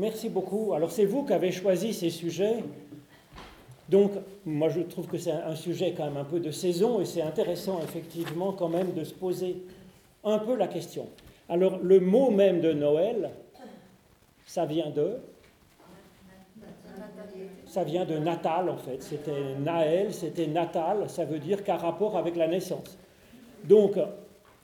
Merci beaucoup. Alors c'est vous qui avez choisi ces sujets. Donc moi je trouve que c'est un sujet quand même un peu de saison et c'est intéressant effectivement quand même de se poser un peu la question. Alors le mot même de Noël, ça vient de? Ça vient de natal en fait. C'était Naël, c'était natal, ça veut dire qu'à rapport avec la naissance. Donc,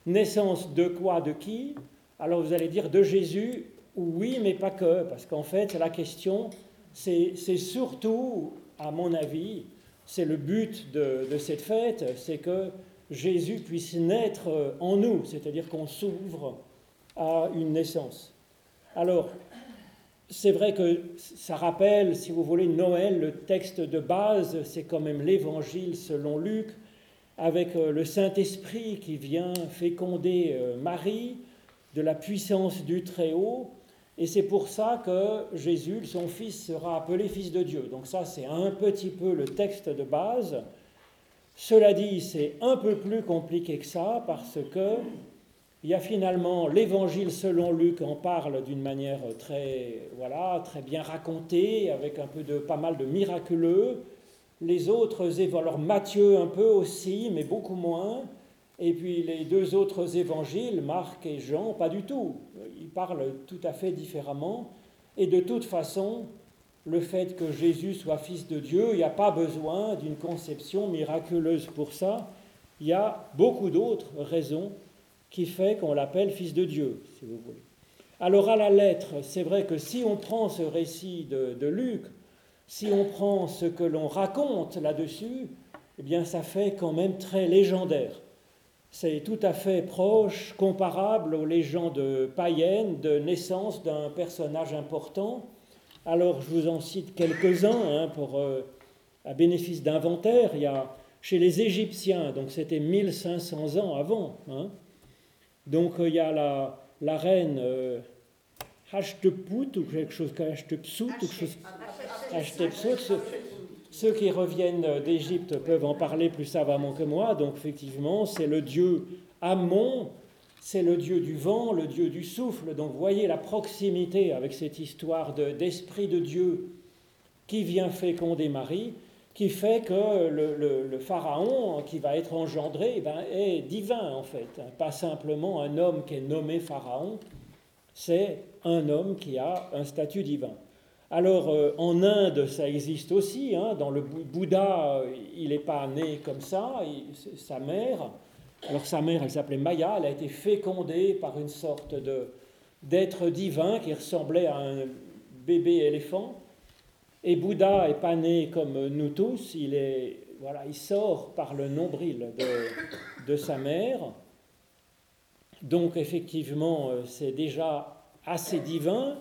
naissance de quoi, de qui? Alors vous allez dire de Jésus, oui, mais pas que, parce qu'en fait, la question, c'est surtout, à mon avis, c'est le but de, cette fête, c'est que Jésus puisse naître en nous, c'est-à-dire qu'on s'ouvre à une naissance. Alors, c'est vrai que ça rappelle, si vous voulez, Noël, le texte de base, c'est quand même l'évangile selon Luc, avec euh, le Saint-Esprit qui vient féconder euh, Marie de la puissance du Très-Haut. Et c'est pour ça que Jésus, son fils, sera appelé fils de Dieu. Donc ça, c'est un petit peu le texte de base. Cela dit, c'est un peu plus compliqué que ça parce que il y a finalement l'évangile selon Luc en parle d'une manière très, voilà, très bien racontée, avec un peu de, pas mal de miraculeux. Les autres, alors Matthieu un peu aussi, mais beaucoup moins. Et puis les deux autres évangiles, Marc et Jean, pas du tout. Ils parlent tout à fait différemment. Et de toute façon, le fait que Jésus soit fils de Dieu, il n'y a pas besoin d'une conception miraculeuse pour ça. Il y a beaucoup d'autres raisons qui fait qu'on l'appelle fils de Dieu, si vous voulez. Alors à la lettre, c'est vrai que si on prend ce récit de, Luc, si on prend ce que l'on raconte là-dessus, eh bien ça fait quand même très légendaire. C'est tout à fait proche, comparable aux légendes païennes de naissance d'un personnage important. Alors je vous en cite quelques-uns hein, pour euh, à bénéfice d'inventaire. Il y a chez les Égyptiens, donc c'était 1500 ans avant, hein, donc il y a la, la reine euh, Hashteput ou quelque chose comme Hashtepsut ou quelque chose Hashtepsut. Ceux, qui reviennent d'Égypte peuvent en parler plus savamment que moi. Donc effectivement, c'est le dieu Ammon, c'est le dieu du vent, le dieu du souffle. Donc voyez la proximité avec cette histoire d'esprit de Dieu qui vient féconder Marie qui fait que le, pharaon qui va être engendré eh ben, est divin en fait, pas simplement un homme qui est nommé pharaon, c'est un homme qui a un statut divin. Alors euh, en Inde, ça existe aussi, hein, dans le Bouddha, il n'est pas né comme ça, sa mère, alors sa mère, elle s'appelait Maya, elle a été fécondée par une sorte d'être divin qui ressemblait à un bébé éléphant, et Bouddha est pas né comme nous tous, il, est, voilà, il sort par le nombril de, de sa mère. Donc effectivement, euh, c'est déjà assez divin.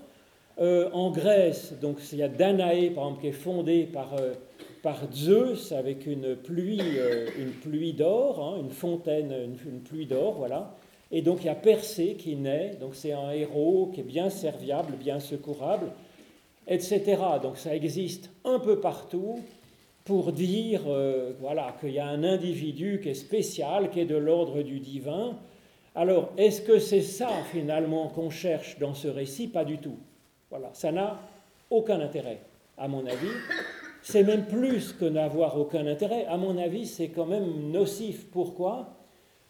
Euh, en Grèce, donc il y a Danaé, par exemple, qui est fondé par, euh, Zeus avec une pluie, une pluie d'or, hein, une fontaine, une, une pluie d'or, voilà. Et donc il y a Persée qui naît, donc c'est un héros qui est bien serviable, bien secourable etc. Donc ça existe un peu partout pour dire euh, voilà, qu'il y a un individu qui est spécial, qui est de l'ordre du divin. Alors, est-ce que c'est ça finalement qu'on cherche dans ce récit? Pas du tout. Voilà, ça n'a aucun intérêt, à mon avis. C'est même plus que n'avoir aucun intérêt. À mon avis, c'est quand même nocif. Pourquoi?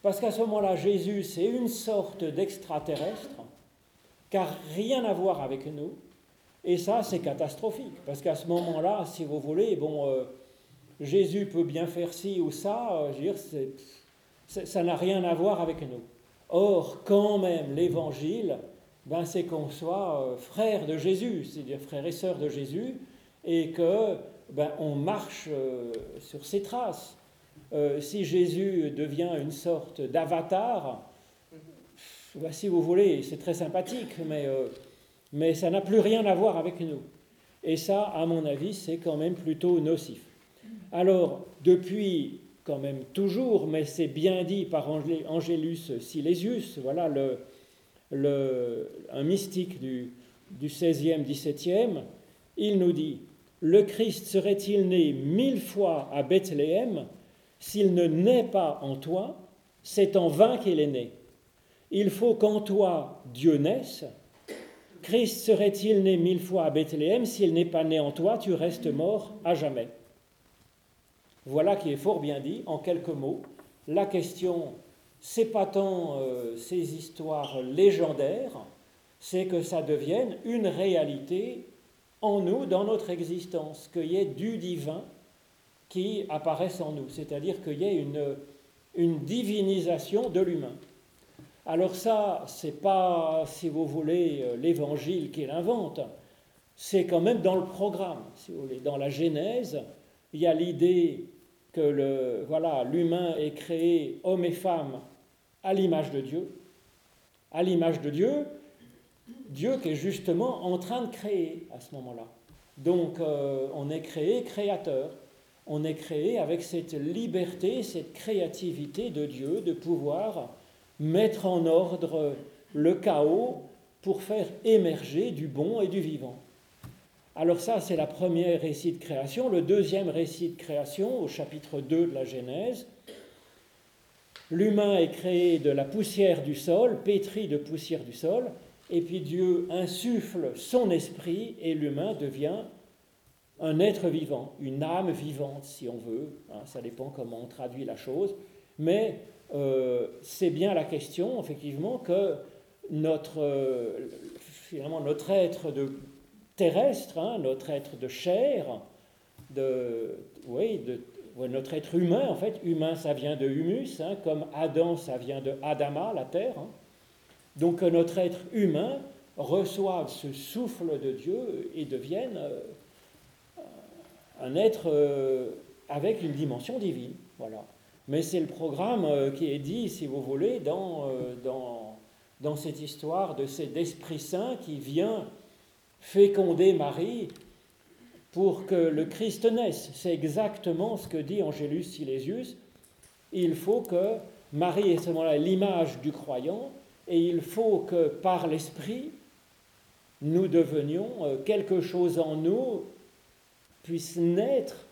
Parce qu'à ce moment-là, Jésus, c'est une sorte d'extraterrestre, car rien à voir avec nous. Et ça, c'est catastrophique, parce qu'à ce moment-là, si vous voulez, bon, euh, Jésus peut bien faire ci ou ça, euh, je veux dire, ça n'a rien à voir avec nous. Or, quand même, l'évangile, ben, c'est qu'on soit euh, frère de Jésus, c'est-à-dire frère et sœur de Jésus, et que ben, on marche sur ses traces. si Jésus devient une sorte d'avatar, ben, si vous voulez, c'est très sympathique, mais mais ça n'a plus rien à voir avec nous. Et ça, à mon avis, c'est quand même plutôt nocif. Alors, depuis quand même toujours, mais c'est bien dit par Angélus Silesius, voilà le, un mystique du, du 16e, 17e, il nous dit Le Christ serait-il né mille fois à Bethléem S'il ne naît pas en toi, c'est en vain qu'il est né. Il faut qu'en toi Dieu naisse, Christ serait-il né mille fois à Bethléem S'il n'est pas né en toi, tu restes mort à jamais. Voilà qui est fort bien dit, en quelques mots. La question, c'est pas tant euh, ces histoires légendaires, c'est que ça devienne une réalité en nous, dans notre existence, qu'il y ait du divin qui apparaisse en nous, c'est-à-dire qu'il y ait une, une divinisation de l'humain. Alors ça, c'est pas, si vous voulez, euh, l'évangile qui l'invente, c'est quand même dans le programme, si vous voulez. Dans la Genèse, il y a l'idée que le, voilà, l'humain est créé homme et femme à l'image de Dieu. À l'image de Dieu, Dieu qui est justement en train de créer à ce moment-là. Donc euh, on est créé créateur. On est créé avec cette liberté, cette créativité de Dieu de pouvoir mettre en ordre le chaos pour faire émerger du bon et du vivant. Alors ça, c'est la première récit de création. Le deuxième récit de création, au chapitre 2 de la Genèse, l'humain est créé de la poussière du sol, pétri de poussière du sol, et puis Dieu insuffle son esprit et l'humain devient un être vivant, une âme vivante si on veut, hein, ça dépend comment on traduit la chose, mais euh, c'est bien la question, effectivement, que notre, euh, être de, terrestre, hein, notre être de chair, de, oui, notre être humain, en fait, humain, ça vient de humus, hein, comme Adam, ça vient de Adama, la terre. Hein. Donc notre être humain reçoive ce souffle de Dieu et devienne euh, un être avec une dimension divine. Voilà. Mais c'est le programme euh, qui est dit, si vous voulez, dans, euh, dans, dans cette histoire de cet Esprit Saint qui vient féconder Marie pour que le Christ naisse. C'est exactement ce que dit Angélus Silesius. Il faut que Marie est seulement l'image du croyant et il faut que par l'Esprit, nous devenions, euh, quelque chose en nous puisse naître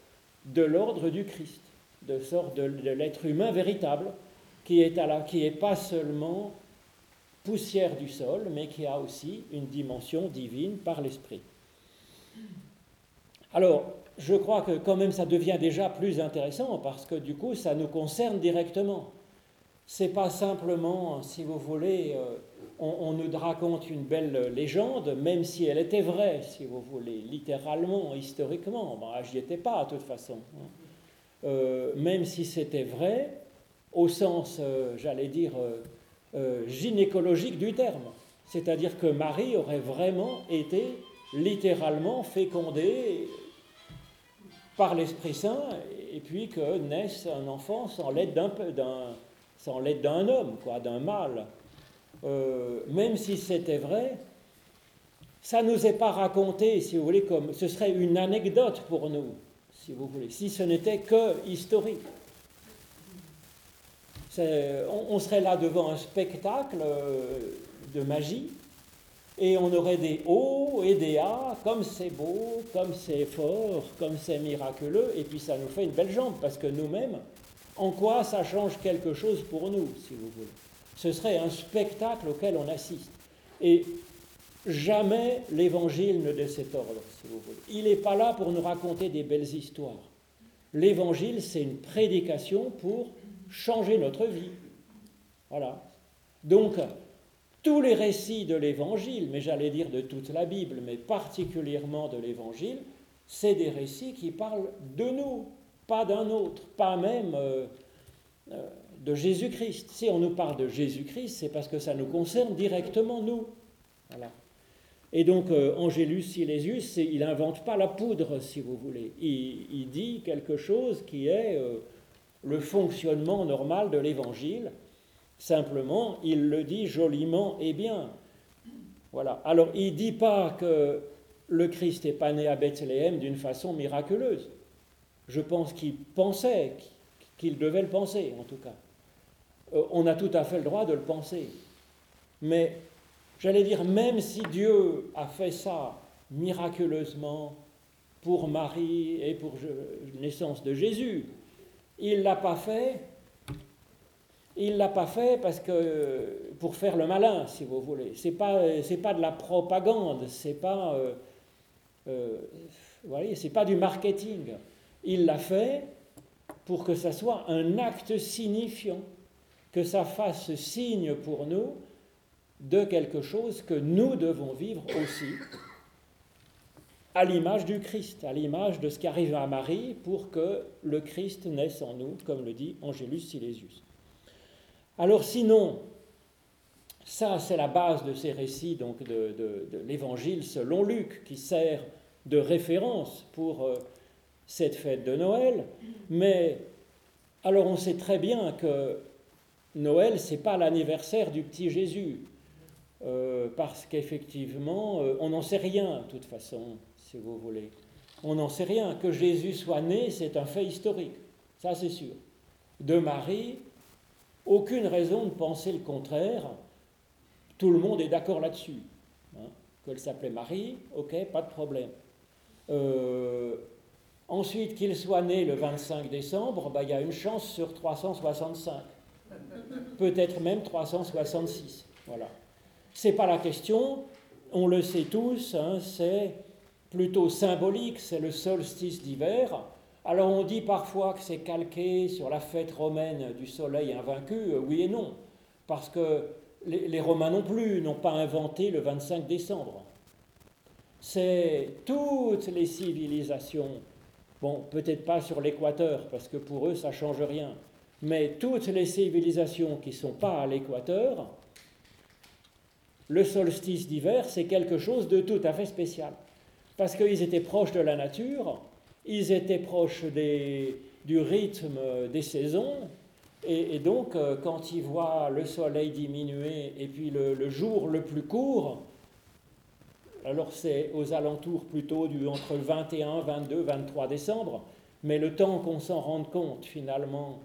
de l'ordre du Christ de sorte de, l'être humain véritable, qui est, à la, qui est pas seulement poussière du sol, mais qui a aussi une dimension divine par l'esprit. Alors, je crois que quand même ça devient déjà plus intéressant parce que du coup, ça nous concerne directement. C'est pas simplement, si vous voulez, euh, on, nous raconte une belle légende, même si elle était vraie, si vous voulez, littéralement, historiquement. Bon, j'y étais pas, de toute façon. Hein. Euh, même si c'était vrai, au sens, euh, j'allais dire, gynécologique du terme. C'est-à-dire que Marie aurait vraiment été littéralement fécondée par l'Esprit Saint, et puis que naisse un enfant sans l'aide d'un, sans l'aide d'un homme, quoi, d'un mâle. même si c'était vrai, ça ne nous est pas raconté, si vous voulez, comme ce serait une anecdote pour nous si vous voulez, si ce n'était que historique. On, serait là devant un spectacle euh, de magie et on aurait des hauts et des A, comme c'est beau, comme c'est fort, comme c'est miraculeux, et puis ça nous fait une belle jambe, parce que nous-mêmes, en quoi ça change quelque chose pour nous, si vous voulez Ce serait un spectacle auquel on assiste. Et jamais l'évangile ne de cet ordre, si vous voulez. Il n'est pas là pour nous raconter des belles histoires. L'évangile, c'est une prédication pour changer notre vie. Voilà. Donc, tous les récits de l'évangile, mais j'allais dire de toute la Bible, mais particulièrement de l'évangile, c'est des récits qui parlent de nous, pas d'un autre, pas même euh, euh, de Jésus-Christ. Si on nous parle de Jésus-Christ, c'est parce que ça nous concerne directement, nous. Et donc, euh, Angélus Silesius, il n'invente pas la poudre, si vous voulez. Il, dit quelque chose qui est le fonctionnement normal de l'Évangile. Simplement, il le dit joliment et bien. Voilà. Alors, il ne dit pas que le Christ n'est pas né à Bethléem d'une façon miraculeuse. Je pense qu'il pensait, qu'il devait le penser, en tout cas. Euh, on a tout à fait le droit de le penser. Mais J'allais dire, même si Dieu a fait ça miraculeusement pour Marie et pour la naissance de Jésus, il ne l'a pas fait Il ne l'a pas fait parce que pour faire le malin, si vous voulez. Ce n'est pas, pas de la propagande, ce n'est pas, euh, euh, pas du marketing. Il l'a fait pour que ça soit un acte signifiant, que ça fasse signe pour nous de quelque chose que nous devons vivre aussi, à l'image du Christ, à l'image de ce qui arrive à Marie pour que le Christ naisse en nous, comme le dit Angélus Silesius. Alors sinon, ça c'est la base de ces récits donc de, l'évangile selon Luc, qui sert de référence pour euh, cette fête de Noël. Mais alors on sait très bien que Noël, c'est pas l'anniversaire du petit Jésus, euh, parce qu'effectivement, euh, on n'en sait rien, de toute façon, si vous voulez. On n'en sait rien. Que Jésus soit né, c'est un fait historique, ça c'est sûr. De Marie, aucune raison de penser le contraire. Tout le monde est d'accord là-dessus. Hein. Qu'elle s'appelait Marie, ok, pas de problème. Euh, ensuite, qu'il soit né le 25 décembre, bah, il y a une chance sur 365. Peut-être même 366. Voilà. C'est pas la question, on le sait tous, hein, c'est plutôt symbolique, c'est le solstice d'hiver. Alors on dit parfois que c'est calqué sur la fête romaine du soleil invaincu, euh, oui et non, parce que les, Romains non plus n'ont pas inventé le 25 décembre. C'est toutes les civilisations, bon peut-être pas sur l'équateur, parce que pour eux ça ne change rien, mais toutes les civilisations qui ne sont pas à l'équateur, le solstice d'hiver, c'est quelque chose de tout à fait spécial, parce qu'ils étaient proches de la nature, ils étaient proches du rythme des saisons, et, donc euh, quand ils voient le soleil diminuer et puis le, jour le plus court, alors c'est aux alentours plutôt du entre le 21, 22, 23 décembre, mais le temps qu'on s'en rende compte finalement,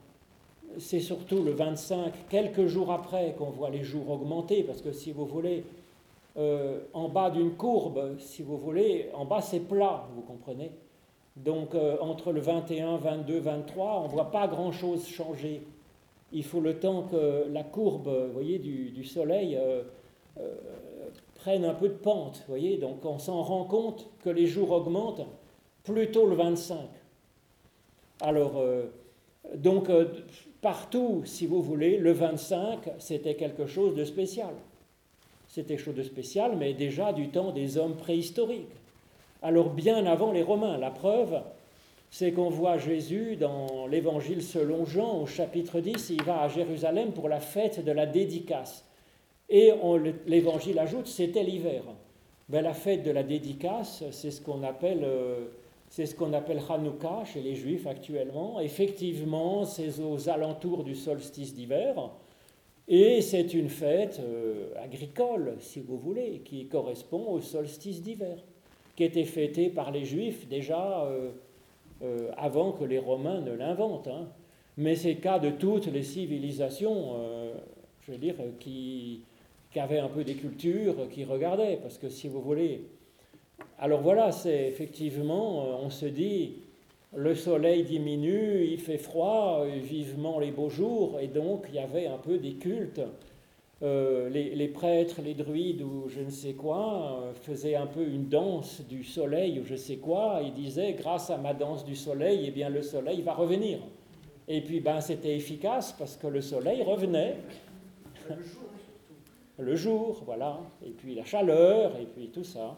c'est surtout le 25, quelques jours après qu'on voit les jours augmenter, parce que si vous voulez, euh, en bas d'une courbe, si vous voulez, en bas c'est plat, vous comprenez? Donc euh, entre le 21, 22, 23, on ne voit pas grand-chose changer. Il faut le temps que la courbe du, soleil euh, euh, prenne un peu de pente. Donc on s'en rend compte que les jours augmentent plutôt le 25. Alors, donc partout, si vous voulez, le 25, c'était quelque chose de spécial. C'était quelque chose de spécial, mais déjà du temps des hommes préhistoriques alors bien avant les Romains. La preuve, c'est qu'on voit Jésus dans l'évangile selon Jean au chapitre 10, il va à Jérusalem pour la fête de la dédicace. Et l'évangile ajoute, c'était l'hiver. Ben, la fête de la dédicace, c'est ce qu'on appelle, euh, Hanouka chez les Juifs actuellement. Effectivement, c'est aux alentours du solstice d'hiver. Et c'est une fête euh, agricole, si vous voulez, qui correspond au solstice d'hiver qui était fêté par les Juifs déjà euh, euh, avant que les Romains ne l'inventent. Hein. Mais c'est le cas de toutes les civilisations, euh, je veux dire, qui, qui avaient un peu des cultures, qui regardaient, parce que si vous voulez... Alors voilà, c'est effectivement, on se dit, le soleil diminue, il fait froid, vivement les beaux jours, et donc il y avait un peu des cultes euh, les, prêtres, les druides ou je ne sais quoi euh, faisaient un peu une danse du soleil ou je sais quoi. Ils disaient grâce à ma danse du soleil, eh bien le soleil va revenir. Et puis ben c'était efficace parce que le soleil revenait. Le jour, le jour, voilà. Et puis la chaleur et puis tout ça.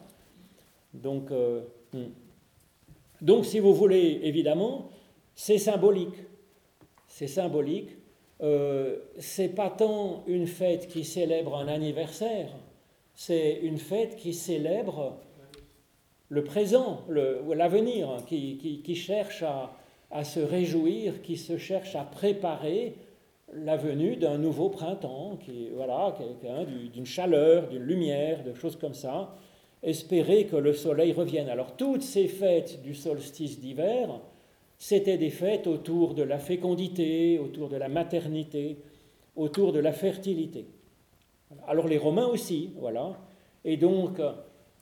Donc, euh, hmm. donc si vous voulez, évidemment, c'est symbolique. C'est symbolique euh, c'est pas tant une fête qui célèbre un anniversaire, c'est une fête qui célèbre le présent, l'avenir, qui, cherche à, se réjouir, qui se cherche à préparer la venue d'un nouveau printemps, qui voilà, d'une chaleur, d'une lumière, de choses comme ça, espérer que le soleil revienne. Alors toutes ces fêtes du solstice d'hiver, c'était des fêtes autour de la fécondité, autour de la maternité, autour de la fertilité. Alors les Romains aussi, voilà. Et donc,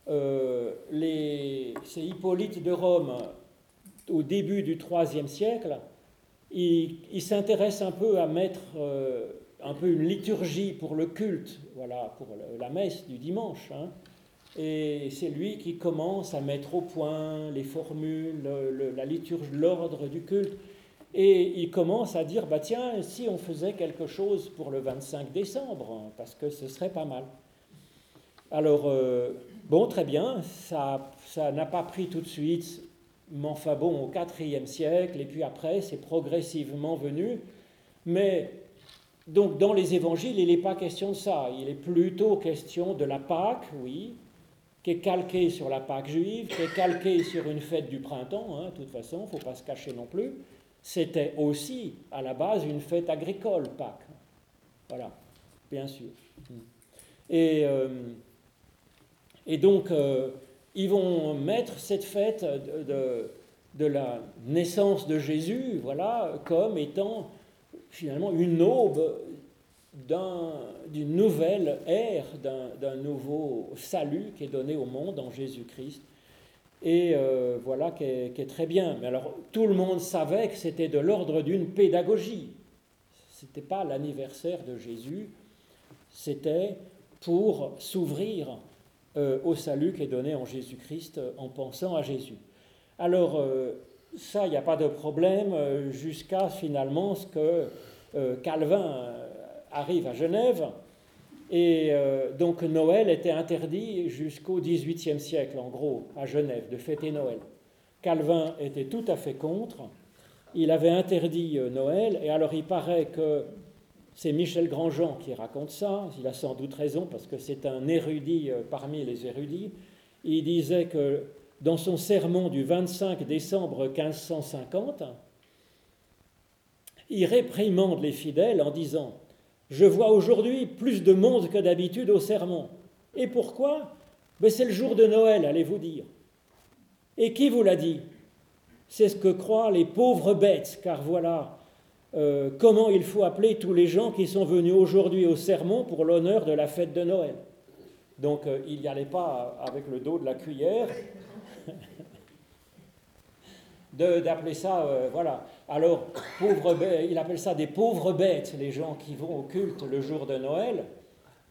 euh, c'est Hippolyte de Rome, au début du IIIe siècle, il, s'intéresse un peu à mettre euh, un peu une liturgie pour le culte, voilà, pour la messe du dimanche. Hein. Et c'est lui qui commence à mettre au point les formules, la liturgie, l'ordre du culte. Et il commence à dire, bah tiens, si on faisait quelque chose pour le 25 décembre, hein, parce que ce serait pas mal. Alors, euh, bon, très bien, ça n'a pas pris tout de suite, mais enfin bon, au IVe siècle, et puis après, c'est progressivement venu. Mais, donc, dans les évangiles, il n'est pas question de ça. Il est plutôt question de la Pâque, oui, qui est calquée sur la Pâque juive, qui est calquée sur une fête du printemps, hein, de toute façon, il ne faut pas se cacher non plus. C'était aussi, à la base, une fête agricole, Pâques. Voilà, bien sûr. Et. Euh, et donc, euh, ils vont mettre cette fête de, la naissance de Jésus, voilà, comme étant finalement une aube d'une nouvelle ère, d'un nouveau salut qui est donné au monde en Jésus-Christ. Et euh, voilà, qui est, très bien. Mais alors, tout le monde savait que c'était de l'ordre d'une pédagogie. Ce n'était pas l'anniversaire de Jésus, c'était pour s'ouvrir euh, au salut qui est donné en Jésus-Christ euh, en pensant à Jésus. Alors, ça, il n'y a pas de problème jusqu'à finalement ce que Calvin arrive à Genève. Et donc Noël était interdit jusqu'au XVIIIe siècle, en gros, à Genève, de fêter Noël. Calvin était tout à fait contre. Il avait interdit Noël, et alors il paraît que c'est Michel Grandjean qui raconte ça, il a sans doute raison parce que c'est un érudit euh, parmi les érudits. Il disait que dans son sermon du 25 décembre 1550, il réprimande les fidèles en disant Je vois aujourd'hui plus de monde que d'habitude au sermon. Et pourquoi? Ben C'est le jour de Noël, allez-vous dire. Et qui vous l'a dit? C'est ce que croient les pauvres bêtes, car voilà, euh, comment il faut appeler tous les gens qui sont venus aujourd'hui au sermon pour l'honneur de la fête de Noël. Donc euh, il n'y allait pas avec le dos de la cuillère d'appeler ça, euh, voilà. Alors, pauvre il appelle ça des pauvres bêtes, les gens qui vont au culte le jour de Noël,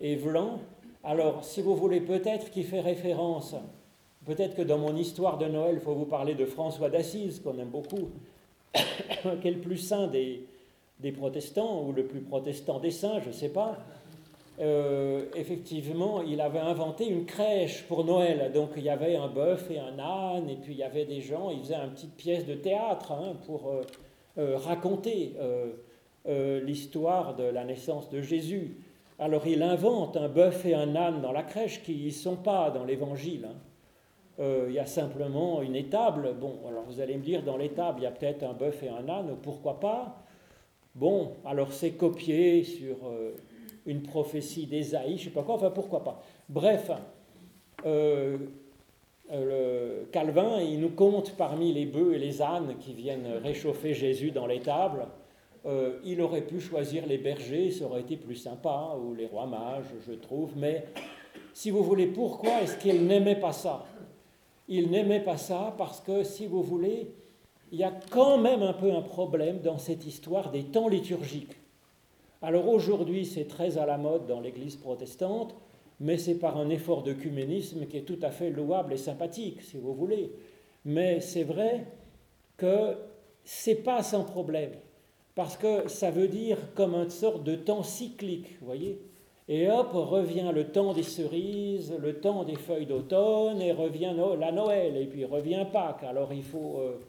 et blanc. Alors, si vous voulez peut-être qu'il fait référence, peut-être que dans mon histoire de Noël, il faut vous parler de François d'Assise, qu'on aime beaucoup, qui est le plus saint des, des, protestants, ou le plus protestant des saints, je ne sais pas, euh, effectivement, il avait inventé une crèche pour Noël. Donc il y avait un bœuf et un âne, et puis il y avait des gens, il faisait une petite pièce de théâtre hein, pour euh, euh, raconter l'histoire de la naissance de Jésus. Alors il invente un bœuf et un âne dans la crèche qui ne sont pas dans l'évangile. Hein. Il y a simplement une étable. Bon, alors vous allez me dire, dans l'étable, il y a peut-être un bœuf et un âne, pourquoi pas? Bon, alors c'est copié sur une prophétie d'Ésaïe, je ne sais pas quoi, enfin pourquoi pas. Bref, euh, Calvin, il nous compte parmi les bœufs et les ânes qui viennent réchauffer Jésus dans l'étable. il aurait pu choisir les bergers, ça aurait été plus sympa, ou les rois mages, je trouve, mais si vous voulez, pourquoi est-ce qu'il n'aimait pas ça? Il n'aimait pas ça parce que, si vous voulez, il y a quand même un peu un problème dans cette histoire des temps liturgiques. Alors aujourd'hui, c'est très à la mode dans l'Église protestante, mais c'est par un effort d'œcuménisme qui est tout à fait louable et sympathique, si vous voulez. Mais c'est vrai que c'est pas sans problème, parce que ça veut dire comme une sorte de temps cyclique, vous voyez. Et hop, revient le temps des cerises, le temps des feuilles d'automne, et revient la Noël, et puis revient Pâques. Alors il faut, euh,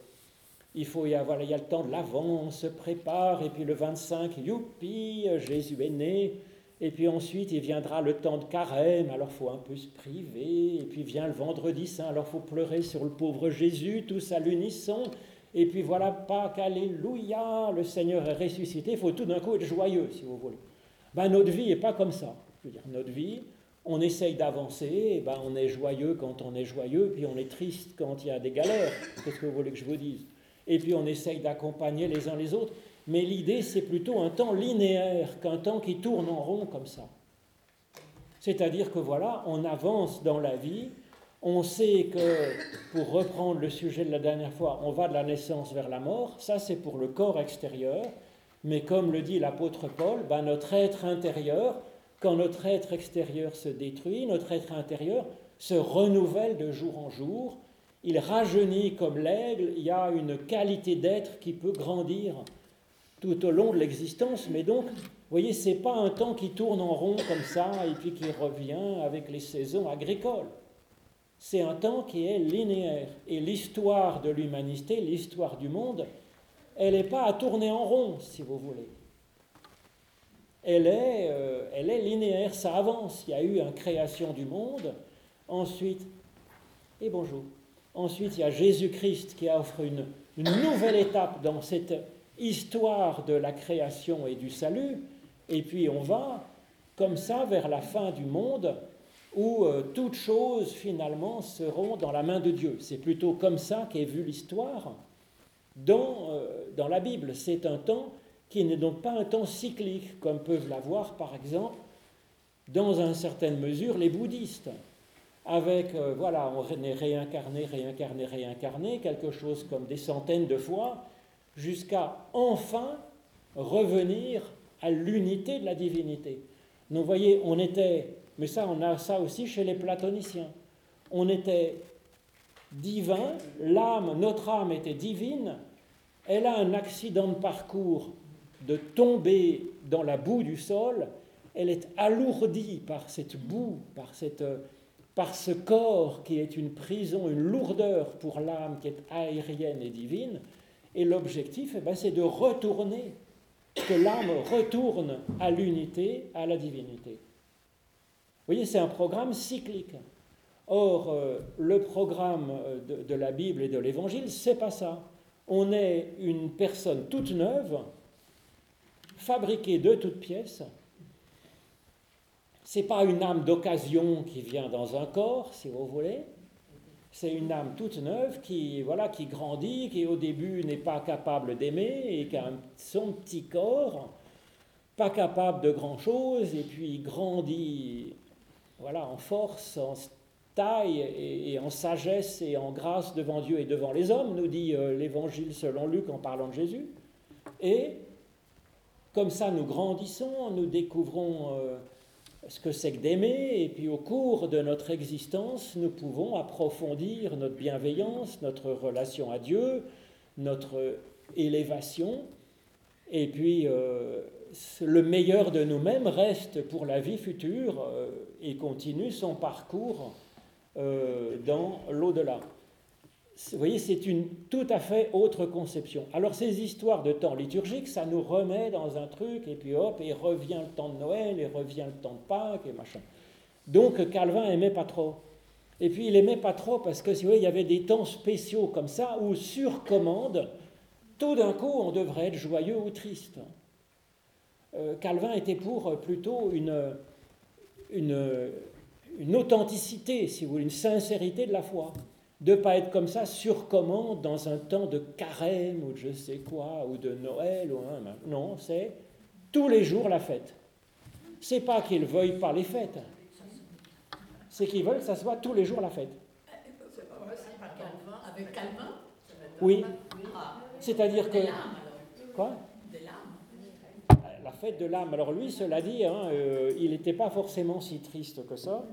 il faut y avoir, il y a le temps de l'Avent, on se prépare, et puis le 25, youpi, Jésus est né. Et puis ensuite, il viendra le temps de carême, alors faut un peu se priver. Et puis vient le vendredi saint, alors faut pleurer sur le pauvre Jésus, tous à l'unisson. Et puis voilà Pâques, alléluia, le Seigneur est ressuscité. Il faut tout d'un coup être joyeux, si vous voulez. Ben, notre vie n'est pas comme ça. Je veux dire, notre vie, on essaye d'avancer, ben, on est joyeux quand on est joyeux, puis on est triste quand il y a des galères. Qu'est-ce que vous voulez que je vous dise Et puis on essaye d'accompagner les uns les autres. Mais l'idée, c'est plutôt un temps linéaire qu'un temps qui tourne en rond comme ça. C'est-à-dire que voilà, on avance dans la vie, On sait que, pour reprendre le sujet de la dernière fois, on va de la naissance vers la mort, ça c'est pour le corps extérieur, mais comme le dit l'apôtre Paul, ben notre être intérieur, quand notre être extérieur se détruit, notre être intérieur se renouvelle de jour en jour, il rajeunit comme l'aigle, il y a une qualité d'être qui peut grandir tout au long de l'existence, mais donc, vous voyez, ce n'est pas un temps qui tourne en rond comme ça et puis qui revient avec les saisons agricoles c'est un temps qui est linéaire. Et l'histoire de l'humanité, l'histoire du monde, elle n'est pas à tourner en rond, si vous voulez. Elle est, euh, elle est linéaire, ça avance. Il y a eu une création du monde. Ensuite, et bonjour. Ensuite, il y a Jésus-Christ qui offre une, nouvelle étape dans cette histoire de la création et du salut. Et puis on va, comme ça, vers la fin du monde, où euh, toutes choses finalement seront dans la main de Dieu. C'est plutôt comme ça qu'est vue l'histoire dans, euh, dans la Bible. C'est un temps qui n'est donc pas un temps cyclique, comme peuvent l'avoir par exemple dans une certaine mesure les bouddhistes. Avec, euh, voilà, on est réincarné, réincarné, réincarné, quelque chose comme des centaines de fois, jusqu'à enfin revenir à l'unité de la divinité. Donc, vous voyez, on était mais ça, on a ça aussi chez les platoniciens. On était divin, l'âme, notre âme était divine, elle a un accident de parcours de tomber dans la boue du sol, elle est alourdie par cette boue, par, cette, par ce corps qui est une prison, une lourdeur pour l'âme qui est aérienne et divine, et l'objectif, eh ben, c'est de retourner, que l'âme retourne à l'unité, à la divinité voyez, c'est un programme cyclique. Or, euh, le programme euh, de, de, la Bible et de l'Évangile, c'est pas ça. On est une personne toute neuve, fabriquée de toutes pièces. C'est pas une âme d'occasion qui vient dans un corps, si vous voulez. C'est une âme toute neuve qui, voilà, qui grandit, qui au début n'est pas capable d'aimer et qui a son petit corps, pas capable de grand chose, et puis grandit voilà, en force, en taille et, en sagesse et en grâce devant Dieu et devant les hommes, nous dit euh, l'Évangile selon Luc en parlant de Jésus. Et comme ça, nous grandissons, nous découvrons euh, ce que c'est que d'aimer, et puis au cours de notre existence, nous pouvons approfondir notre bienveillance, notre relation à Dieu, notre élévation, et puis euh, le meilleur de nous-mêmes reste pour la vie future euh, et continue son parcours euh, dans l'au-delà. Vous voyez, c'est une tout à fait autre conception. Alors ces histoires de temps liturgique, ça nous remet dans un truc, et puis hop, et revient le temps de Noël, et revient le temps de Pâques, et machin. Donc Calvin aimait pas trop. Et puis il aimait pas trop parce que, si vous voyez, il y avait des temps spéciaux comme ça, où sur commande, tout d'un coup, on devrait être joyeux ou triste. Euh, Calvin était pour euh, plutôt une, une, authenticité, si vous voulez, une sincérité de la foi. De ne pas être comme ça sur commande dans un temps de carême ou de je sais quoi, ou de Noël. Ou, non, c'est tous les jours la fête. C'est pas qu'ils veuillent pas les fêtes, c'est qu'ils veulent que ça soit tous les jours la fête. Avec Calvin Oui. C'est-à-dire que. Quoi? Fête de l'âme. Alors lui, cela dit, hein, euh, il n'était pas forcément si triste que ça.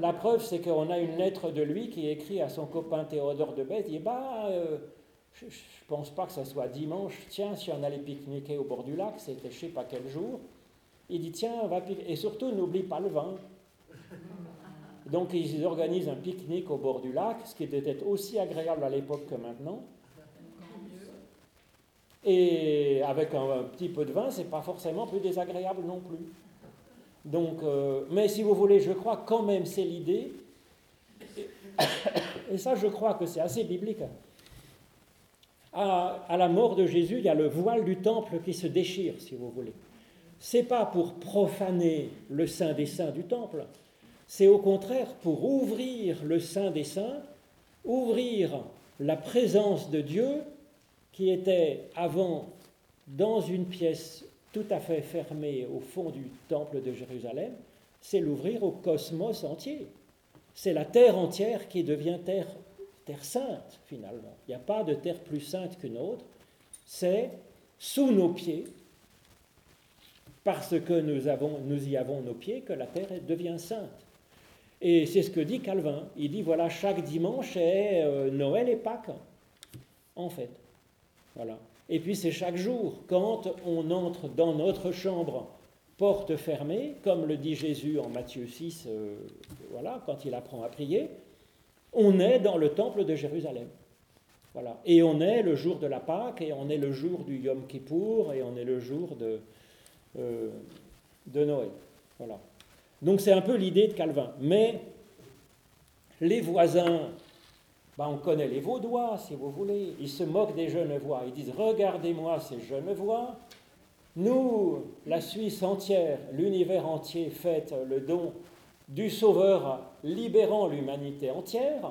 La preuve, c'est qu'on a une lettre de lui qui est écrite à son copain Théodore de Bèze. Il dit bah, euh, je ne pense pas que ça soit dimanche. Tiens, si on allait pique-niquer au bord du lac, c'était je sais pas quel jour. Il dit tiens, va pique Et surtout, n'oublie pas le vin. Donc ils organisent un pique-nique au bord du lac, ce qui était aussi agréable à l'époque que maintenant. Et avec un, petit peu de vin, c'est pas forcément plus désagréable non plus. Donc, euh, mais si vous voulez, je crois quand même c'est l'idée. Et ça, je crois que c'est assez biblique. À, à, la mort de Jésus, il y a le voile du temple qui se déchire, si vous voulez. C'est pas pour profaner le saint des saints du temple, c'est au contraire pour ouvrir le saint des saints, ouvrir la présence de Dieu qui était avant dans une pièce tout à fait fermée au fond du temple de Jérusalem, c'est l'ouvrir au cosmos entier. c'est la terre entière qui devient terre, sainte, finalement. Il n'y a pas de terre plus sainte qu'une autre. C'est sous nos pieds, parce que nous y avons nos pieds, que la terre devient sainte. Et c'est ce que dit Calvin. Il dit voilà, chaque dimanche est euh, Noël et Pâques, en fait. Voilà. Et puis c'est chaque jour, quand on entre dans notre chambre porte fermée, comme le dit Jésus en Matthieu 6, euh, voilà, quand il apprend à prier, on est dans le temple de Jérusalem. Voilà. Et on est le jour de la Pâque, et on est le jour du Yom Kippour, et on est le jour de, euh, de Noël. Voilà. Donc c'est un peu l'idée de Calvin. Mais les voisins, ben, on connaît les Vaudois, si vous voulez, ils se moquent des Genevois. Ils disent Regardez-moi ces Genevois, nous, la Suisse entière, l'univers entier fête le don du Sauveur libérant l'humanité entière,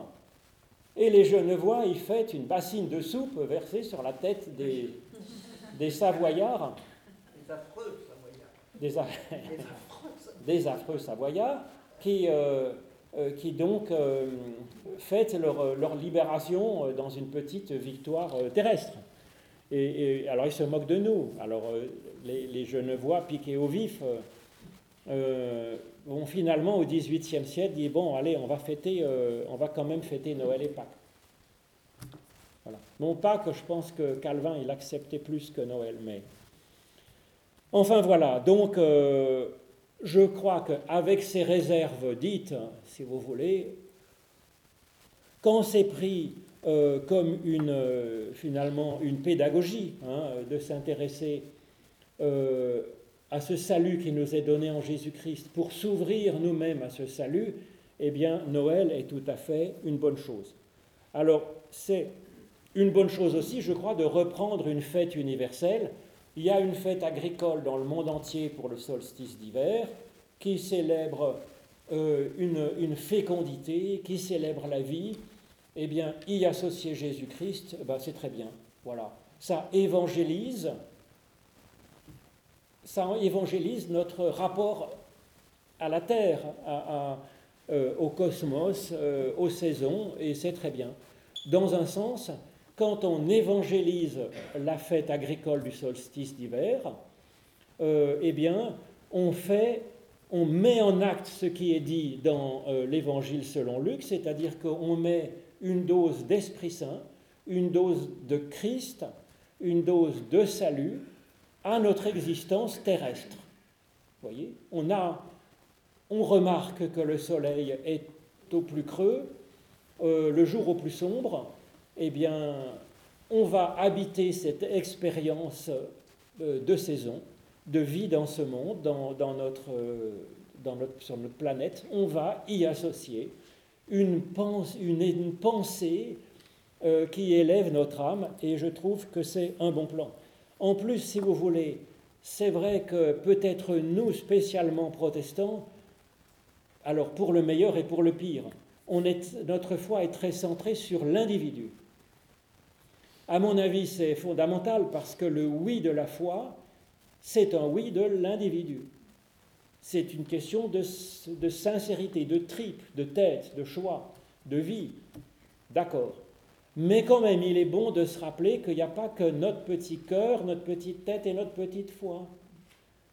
et les Genevois y fêtent une bassine de soupe versée sur la tête des, des Savoyards. Des affreux Savoyards. Des, affreux Savoyards qui, euh, qui donc euh, fêtent leur, leur, libération dans une petite victoire terrestre. Et, alors ils se moquent de nous. Alors euh, les, Genevois piqués au vif euh, euh, vont finalement au XVIIIe siècle dire bon allez on va fêter, on va quand même fêter Noël et Pâques. Voilà. Non pas que je pense que Calvin il acceptait plus que Noël, mais enfin voilà. Donc je crois qu'avec ces réserves dites, si vous voulez, quand c'est pris euh, comme une, euh, finalement une pédagogie, hein, de s'intéresser euh, à ce salut qui nous est donné en Jésus-Christ pour s'ouvrir nous-mêmes à ce salut, eh bien Noël est tout à fait une bonne chose. Alors c'est une bonne chose aussi, je crois, de reprendre une fête universelle. Il y a une fête agricole dans le monde entier pour le solstice d'hiver qui célèbre une, une fécondité, qui célèbre la vie, eh bien, y associer Jésus-Christ, ben, c'est très bien. Voilà. Ça évangélise, ça évangélise notre rapport à la terre, euh, au cosmos, euh, aux saisons, et c'est très bien. Dans un sens, quand on évangélise la fête agricole du solstice d'hiver, euh, eh on met en acte ce qui est dit dans l'évangile selon Luc, c'est-à-dire qu'on met une dose d'Esprit Saint, une dose de Christ, une dose de salut à notre existence terrestre. Voyez on remarque que le soleil est au plus creux, euh, le jour au plus sombre, eh bien, on va habiter cette expérience euh, de saison, de vie dans ce monde, dans, notre, euh, dans notre, sur notre planète. On va y associer une, une, pensée euh, qui élève notre âme, et je trouve que c'est un bon plan. En plus, si vous voulez, c'est vrai que peut-être nous, spécialement protestants, alors pour le meilleur et pour le pire, on est, notre foi est très centrée sur l'individu. À mon avis, c'est fondamental parce que le oui de la foi, c'est un oui de l'individu. C'est une question de, sincérité, de tripe, de tête, de choix, de vie. D'accord. Mais quand même, il est bon de se rappeler qu'il n'y a pas que notre petit cœur, notre petite tête et notre petite foi.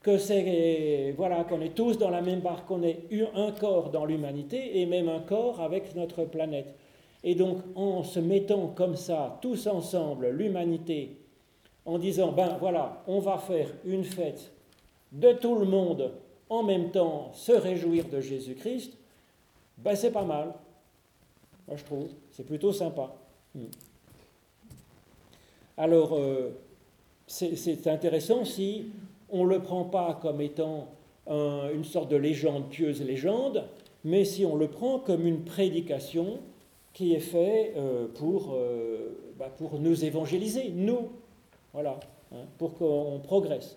Que c'est, voilà, qu'on est tous dans la même barque, qu'on eu un corps dans l'humanité et même un corps avec notre planète. Et donc, en se mettant comme ça, tous ensemble, l'humanité, en disant, ben voilà, on va faire une fête de tout le monde en même temps se réjouir de Jésus-Christ, ben c'est pas mal. Moi je trouve, c'est plutôt sympa. Hmm. Alors, euh, c'est intéressant si on ne le prend pas comme étant une sorte de légende, pieuse légende, mais si on le prend comme une prédication qui est faite euh, pour, euh, bah, pour nous évangéliser, nous, voilà, hein, pour qu'on progresse.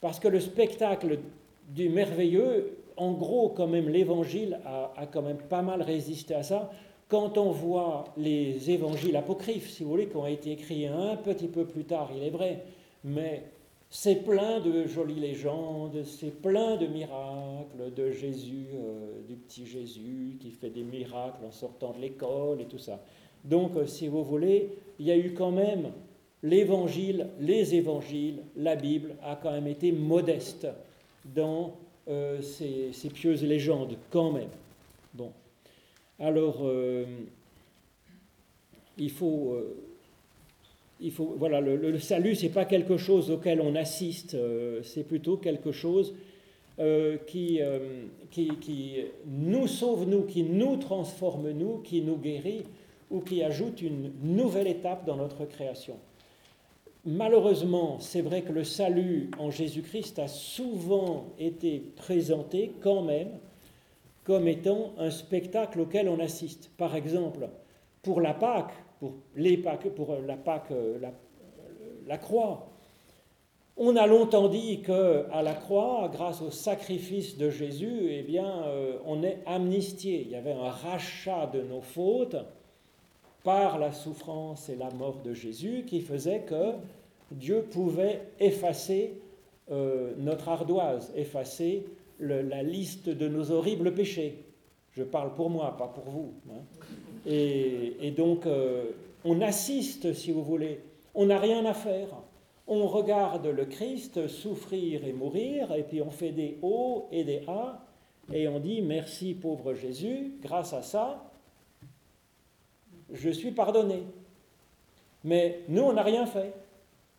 Parce que le spectacle du merveilleux. En gros, quand même, l'évangile a, quand même pas mal résisté à ça. Quand on voit les évangiles apocryphes, si vous voulez, qui ont été écrits un petit peu plus tard, il est vrai, mais c'est plein de jolies légendes, c'est plein de miracles de Jésus, euh, du petit Jésus qui fait des miracles en sortant de l'école et tout ça. Donc, euh, si vous voulez, il y a eu quand même l'évangile, les évangiles, la Bible a quand même été modeste dans euh, ces, pieuses légendes, quand même. Bon. Alors, il faut il faut, voilà, le, le salut, ce n'est pas quelque chose auquel on assiste, euh, c'est plutôt quelque chose euh, qui, euh, qui, qui, nous sauve, nous, qui nous transforme, nous, qui nous guérit, ou qui ajoute une nouvelle étape dans notre création. Malheureusement, c'est vrai que le salut en Jésus-Christ a souvent été présenté quand même comme étant un spectacle auquel on assiste. Par exemple, pour la Pâque, pour, pour la Pâque, euh, la, la croix. On a longtemps dit que à la croix, grâce au sacrifice de Jésus, eh bien, euh, on est amnistié. Il y avait un rachat de nos fautes par la souffrance et la mort de Jésus qui faisait que Dieu pouvait effacer euh, notre ardoise, effacer la liste de nos horribles péchés. Je parle pour moi, pas pour vous. Hein. Et, donc, euh, on assiste, si vous voulez, on n'a rien à faire. On regarde le Christ souffrir et mourir, et puis on fait des O et des A, et on dit merci pauvre Jésus, grâce à ça, je suis pardonné. Mais nous, on n'a rien fait.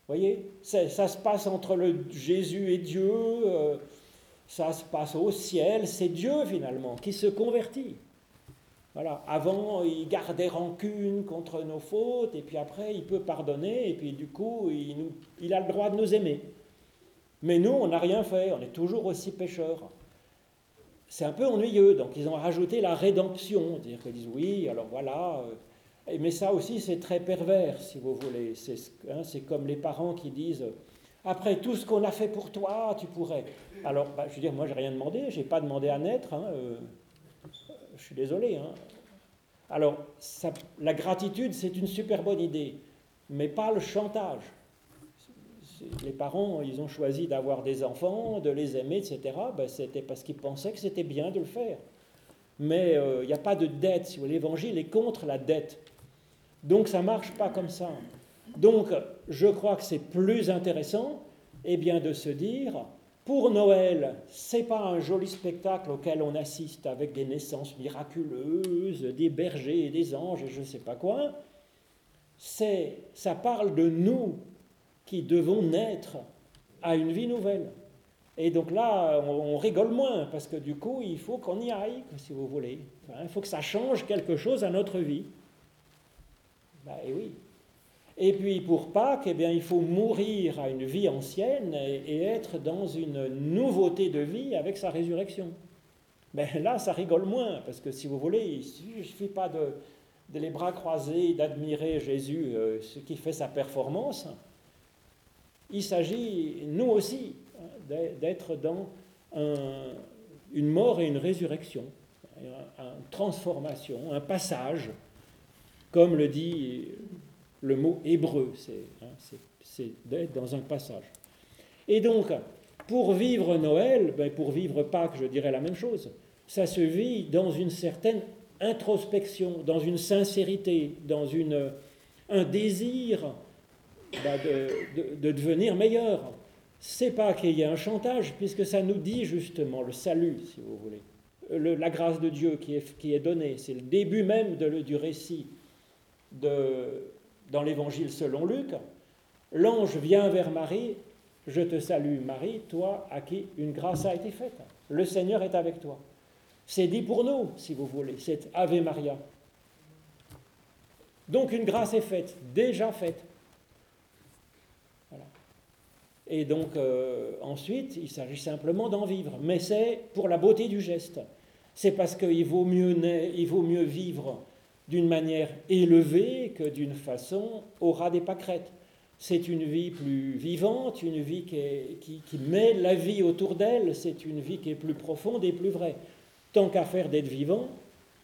Voyez, ça se passe entre le Jésus et Dieu, euh, ça se passe au ciel, c'est Dieu finalement qui se convertit. Voilà. Avant, il gardait rancune contre nos fautes, et puis après, il peut pardonner, et puis du coup, il, a le droit de nous aimer. Mais nous, on n'a rien fait, on est toujours aussi pécheurs. C'est un peu ennuyeux, donc ils ont rajouté la rédemption, c'est-à-dire qu'ils disent oui, alors voilà. Euh, mais ça aussi, c'est très pervers, si vous voulez. Hein, c'est comme les parents qui disent après tout ce qu'on a fait pour toi, tu pourrais. Alors, bah, je veux dire, moi, j'ai rien demandé, j'ai pas demandé à naître. Hein, euh, je suis désolé. Hein. Alors, la gratitude, c'est une super bonne idée, mais pas le chantage. Les parents, ils ont choisi d'avoir des enfants, de les aimer, etc. Ben, c'était parce qu'ils pensaient que c'était bien de le faire. Mais euh, il n'y a pas de dette. L'évangile est contre la dette. Donc ça ne marche pas comme ça. Donc je crois que c'est plus intéressant eh bien, de se dire, pour Noël, c'est pas un joli spectacle auquel on assiste avec des naissances miraculeuses, des bergers et des anges et je ne sais pas quoi. C'est, ça parle de nous qui devons naître à une vie nouvelle. Et donc là, on, rigole moins parce que du coup, il faut qu'on y aille, si vous voulez. il faut que ça change quelque chose à notre vie. Ben, et oui. Et puis pour Pâques, eh bien, il faut mourir à une vie ancienne et, être dans une nouveauté de vie avec sa résurrection. Mais là, ça rigole moins, parce que si vous voulez, il ne suffit pas de, les bras croisés, d'admirer Jésus, euh, ce qui fait sa performance. Il s'agit, nous aussi, d'être dans une mort et une résurrection, une transformation, un passage, comme le dit le mot hébreu, hein, c'est d'être dans un passage. Et donc, pour vivre Noël, ben pour vivre Pâques, je dirais la même chose. Ça se vit dans une certaine introspection, dans une sincérité, dans une, un désir ben de, de, devenir meilleur. C'est pas qu'il y ait un chantage, puisque ça nous dit justement le salut, si vous voulez, le, la grâce de Dieu qui est, qui est donnée. C'est le début même de, du récit de, dans l'évangile selon Luc, l'ange vient vers Marie, je te salue Marie, toi à qui une grâce a été faite. Le Seigneur est avec toi. C'est dit pour nous, si vous voulez, c'est Ave Maria. Donc une grâce est faite, déjà faite. Et donc euh, ensuite, il s'agit simplement d'en vivre, mais c'est pour la beauté du geste. C'est parce qu'il il vaut mieux vivre d'une manière élevée que d'une façon au ras des pâquerettes. C'est une vie plus vivante, une vie qui, qui, met la vie autour d'elle, c'est une vie qui est plus profonde et plus vraie. Tant qu'à faire d'être vivant,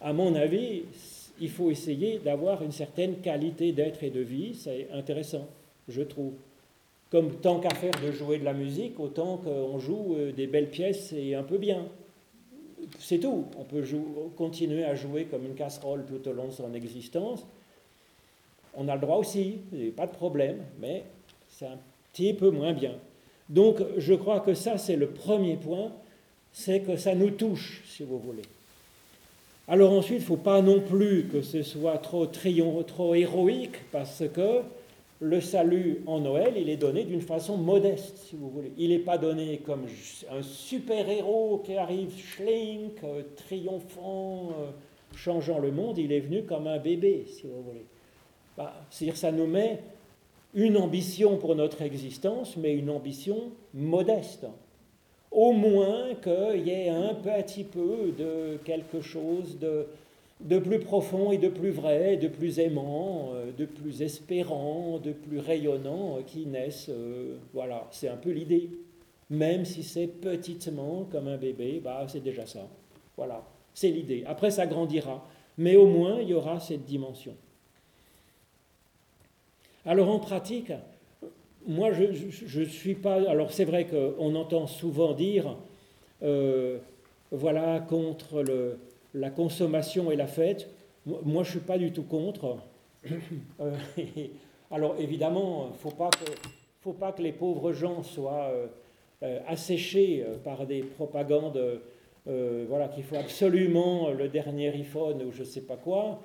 à mon avis, il faut essayer d'avoir une certaine qualité d'être et de vie, c'est intéressant, je trouve. comme tant qu'à faire de jouer de la musique, autant qu'on joue euh, des belles pièces et un peu bien. C'est tout. On peut continuer à jouer comme une casserole tout au long de son existence. On a le droit aussi, pas de problème, mais c'est un petit peu moins bien. Donc je crois que ça, c'est le premier point, c'est que ça nous touche, si vous voulez. Alors ensuite, il ne faut pas non plus que ce soit trop trop héroïque, parce que le salut en Noël, il est donné d'une façon modeste, si vous voulez. Il n'est pas donné comme un super-héros qui arrive schlink, euh, triomphant, euh, changeant le monde. Il est venu comme un bébé, si vous voulez. Bah, c'est-à-dire ça nous met une ambition pour notre existence, mais une ambition modeste. Au moins qu'il y ait un petit peu de quelque chose de, de plus profond et de plus vrai, de plus aimant, euh, de plus espérant, de plus rayonnant euh, qui naissent. Euh, voilà, c'est un peu l'idée. Même si c'est petitement comme un bébé, bah, c'est déjà ça. Voilà, c'est l'idée. Après, ça grandira. Mais au moins, il y aura cette dimension. Alors en pratique, moi, je ne suis pas... Alors c'est vrai qu'on entend souvent dire, voilà, contre le, la consommation et la fête, moi je ne suis pas du tout contre. Euh, alors évidemment, il ne faut, pas que, les pauvres gens soient euh, euh, asséchés par des propagandes, voilà, qu'il faut absolument le dernier iPhone ou je ne sais pas quoi.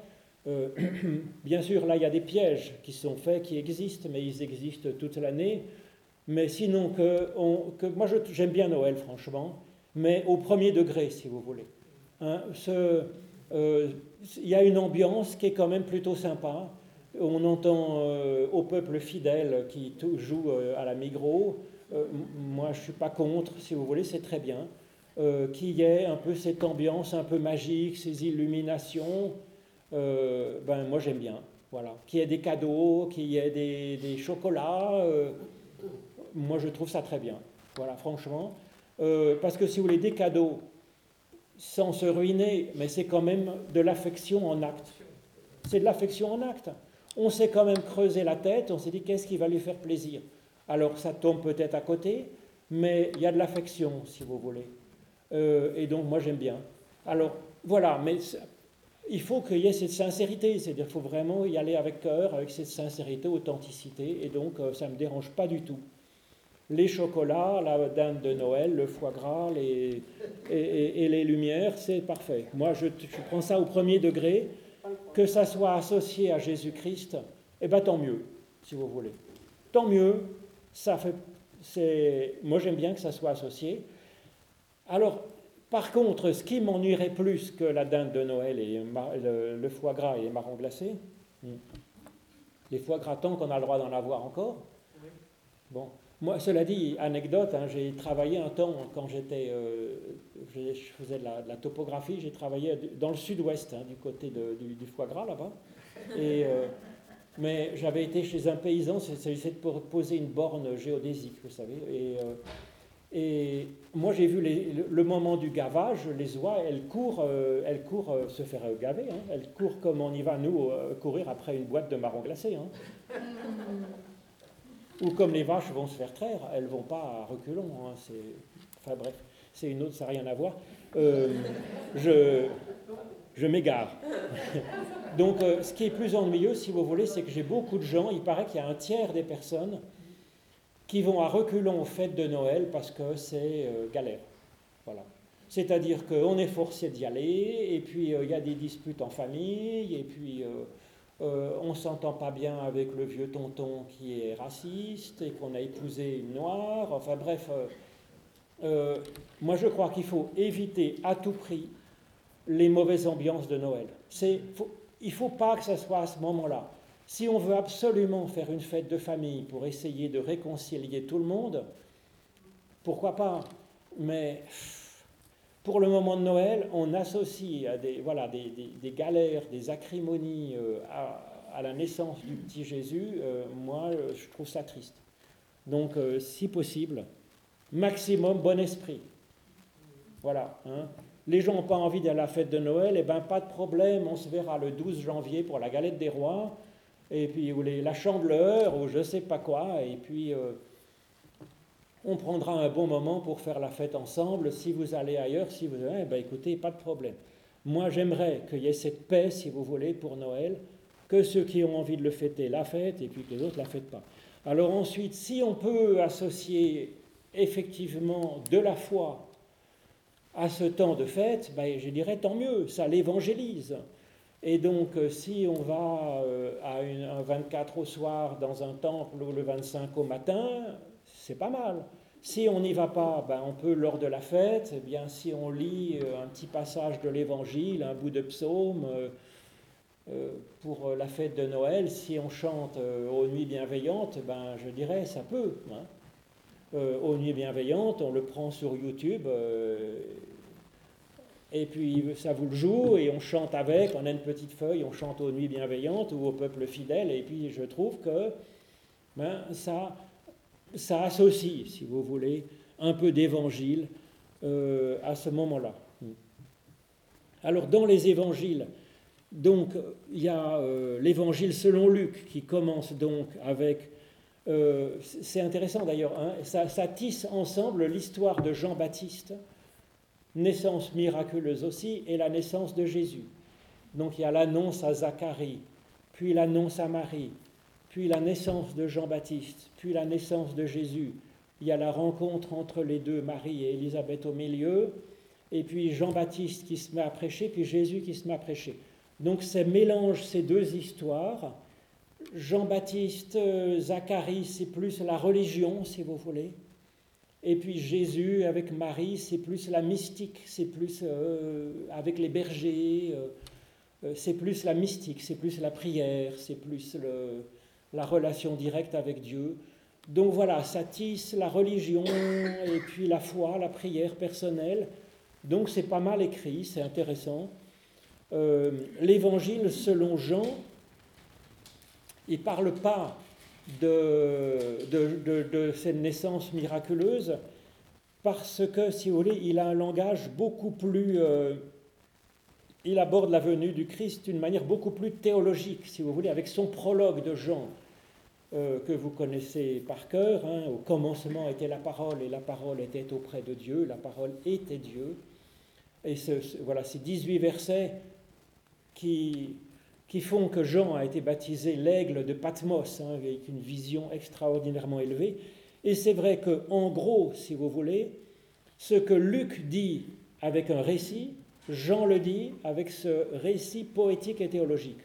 bien sûr, là, il y a des pièges qui sont faits, qui existent, mais ils existent toute l'année. Mais sinon, que, que moi j'aime bien Noël, franchement, mais au premier degré, si vous voulez. Hein, euh, il y a une ambiance qui est quand même plutôt sympa. On entend euh, au peuple fidèle qui joue euh, à la Migros. moi, je ne suis pas contre, si vous voulez, c'est très bien. qu'il y ait un peu cette ambiance un peu magique, ces illuminations. ben, moi, j'aime bien. Voilà. Qu'il y ait des cadeaux, qu'il y ait des, des chocolats. moi, je trouve ça très bien. Voilà, franchement. parce que si vous voulez des cadeaux, sans se ruiner, mais c'est quand même de l'affection en acte. C'est de l'affection en acte. On s'est quand même creusé la tête, on s'est dit qu'est-ce qui va lui faire plaisir? Alors ça tombe peut-être à côté, mais il y a de l'affection, si vous voulez. Euh, et donc moi j'aime bien. Alors voilà, mais il faut qu'il y ait cette sincérité, c'est-à-dire qu'il faut vraiment y aller avec cœur, avec cette sincérité, authenticité, et donc euh, ça ne me dérange pas du tout les chocolats, la dinde de Noël, le foie gras les, et, les lumières, c'est parfait. Moi, je, prends ça au premier degré, que ça soit associé à Jésus-Christ, eh bien tant mieux, si vous voulez. Tant mieux, ça fait, c'est, moi j'aime bien que ça soit associé. Alors, par contre, ce qui m'ennuierait plus que la dinde de Noël et le, foie gras et les marrons glacés, hmm, les foie gras tant qu'on a le droit d'en avoir encore, bon, moi, cela dit, anecdote, hein, j'ai travaillé un temps quand j'étais, euh, je faisais de la, topographie, j'ai travaillé dans le sud-ouest, hein, du côté du, foie gras là-bas. Euh, mais j'avais été chez un paysan, c'est de poser une borne géodésique, vous savez. Et, euh, moi, j'ai vu le, moment du gavage, les oies, elles courent, elles courent se faire gaver, hein. elles courent comme on y va, nous, courir après une boîte de marron glacé. Ou comme les vaches vont se faire traire, elles ne vont pas à reculons. Hein, enfin bref, c'est une autre, ça n'a rien à voir. Euh, je, m'égare. Donc euh, ce qui est plus ennuyeux, si vous voulez, c'est que j'ai beaucoup de gens, il paraît qu'il y a un tiers des personnes qui vont à reculons aux fêtes de Noël parce que c'est euh, galère. Voilà. C'est-à-dire qu'on est forcé d'y aller, et puis il y a des disputes en famille, et puis euh, on s'entend pas bien avec le vieux tonton qui est raciste et qu'on a épousé une noire. Enfin bref, euh, euh, moi je crois qu'il faut éviter à tout prix les mauvaises ambiances de Noël. il ne faut pas que ça soit à ce moment-là. Si on veut absolument faire une fête de famille pour essayer de réconcilier tout le monde, pourquoi pas? Mais pour le moment de Noël, on associe des, voilà, des, galères, des acrimonies euh, à, la naissance du petit Jésus. Euh, moi, euh, je trouve ça triste. Donc, si possible, maximum bon esprit. Voilà. Hein. Les gens n'ont pas envie d'aller à la fête de Noël, eh bien pas de problème, on se verra le 12 janvier pour la galette des rois, et puis ou la chandeleur, ou je sais pas quoi, et puis on prendra un bon moment pour faire la fête ensemble. Si vous allez ailleurs, si vous eh ben écoutez, pas de problème. Moi, j'aimerais qu'il y ait cette paix, si vous voulez, pour Noël, que ceux qui ont envie de le fêter la fêtent et puis que les autres ne la fêtent pas. Alors ensuite, si on peut associer effectivement de la foi à ce temps de fête, ben, je dirais tant mieux, ça l'évangélise. Et donc, euh, si on va euh, à un 24 au soir dans un temple ou le 25 au matin, c'est pas mal. Si on n'y va pas, ben on peut lors de la fête, eh bien si on lit euh, un petit passage de l'Évangile, un bout de psaume euh, euh, pour la fête de Noël, si on chante aux nuits bienveillantes, ben je dirais ça peut. Hein. aux nuits bienveillantes, on le prend sur YouTube. et puis ça vous le joue et on chante avec, on a une petite feuille, on chante aux nuits bienveillantes ou au peuple fidèle. Et puis je trouve que ben, ça, ça associe, si vous voulez, un peu d'évangile euh, à ce moment-là. Alors dans les évangiles, donc il y a euh, l'évangile selon Luc qui commence donc avec, euh, c'est intéressant d'ailleurs, hein, ça, ça, tisse ensemble l'histoire de Jean-Baptiste, naissance miraculeuse aussi, et la naissance de Jésus. Donc il y a l'annonce à Zacharie, puis l'annonce à Marie, puis la naissance de Jean-Baptiste, puis la naissance de Jésus. Il y a la rencontre entre les deux, Marie et Élisabeth au milieu, et puis Jean-Baptiste qui se met à prêcher, puis Jésus qui se met à prêcher. Donc ça mélange ces deux histoires. Jean-Baptiste, Zacharie, c'est plus la religion, si vous voulez. Et puis Jésus avec Marie, c'est plus la mystique, c'est plus euh, avec les bergers, euh, euh, c'est plus la mystique, c'est plus la prière, c'est plus le, la relation directe avec Dieu. Donc voilà, ça tisse la religion et puis la foi, la prière personnelle. Donc c'est pas mal écrit, c'est intéressant. Euh, l'évangile selon Jean, il ne parle pas de, de, cette naissance miraculeuse parce que, si vous voulez, il a un langage beaucoup plus... Euh, il aborde la venue du Christ d'une manière beaucoup plus théologique, si vous voulez, avec son prologue de Jean, euh, que vous connaissez par cœur. Hein. Au commencement était la parole, et la parole était auprès de Dieu, la parole était Dieu. Et voilà, ces 18 versets qui, qui font que Jean a été baptisé l'aigle de Patmos, hein, avec une vision extraordinairement élevée. Et c'est vrai que, en gros, si vous voulez, ce que Luc dit avec un récit, Jean le dit avec ce récit poétique et théologique.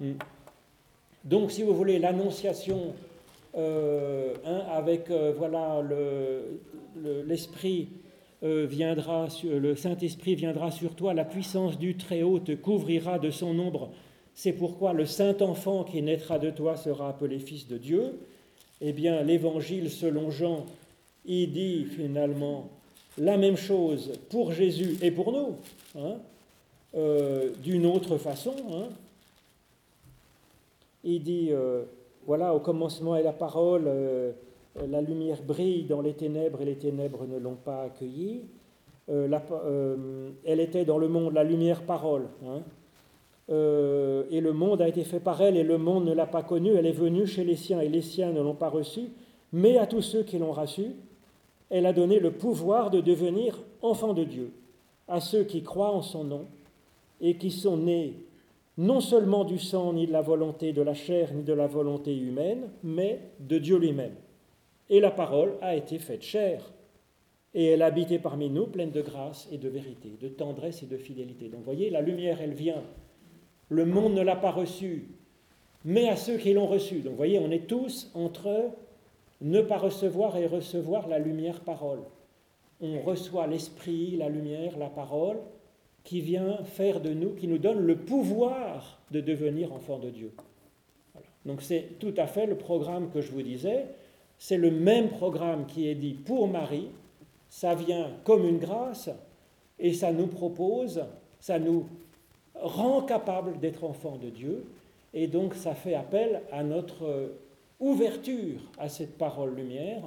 Hmm. Donc, si vous voulez, l'annonciation euh, hein, avec euh, voilà l'esprit euh, viendra, le Saint-Esprit viendra sur toi, la puissance du Très-Haut te couvrira de son ombre. C'est pourquoi le saint enfant qui naîtra de toi sera appelé fils de Dieu. Eh bien, l'Évangile selon Jean, il dit finalement la même chose pour Jésus et pour nous, hein, euh, d'une autre façon. Hein. Il dit, euh, voilà, au commencement est la parole, euh, la lumière brille dans les ténèbres et les ténèbres ne l'ont pas accueillie. elle était dans le monde la lumière parole. Hein. et le monde a été fait par elle et le monde ne l'a pas connue. Elle est venue chez les siens et les siens ne l'ont pas reçue. Mais à tous ceux qui l'ont reçue, elle a donné le pouvoir de devenir enfants de Dieu à ceux qui croient en son nom et qui sont nés non seulement du sang, ni de la volonté de la chair, ni de la volonté humaine, mais de Dieu lui-même. Et la parole a été faite chair, et elle a habité parmi nous, pleine de grâce et de vérité, de tendresse et de fidélité. Donc vous voyez, la lumière, elle vient. Le monde ne l'a pas reçue, mais à ceux qui l'ont reçue. Donc vous voyez, on est tous entre ne pas recevoir et recevoir la lumière parole. On reçoit l'esprit, la lumière, la parole, qui vient faire de nous, qui nous donne le pouvoir de devenir enfant de Dieu. Donc c'est tout à fait le programme que je vous disais. C'est le même programme qui est dit pour Marie. Ça vient comme une grâce et ça nous propose, ça nous rend capable d'être enfant de Dieu. Et donc ça fait appel à notre ouverture à cette parole lumière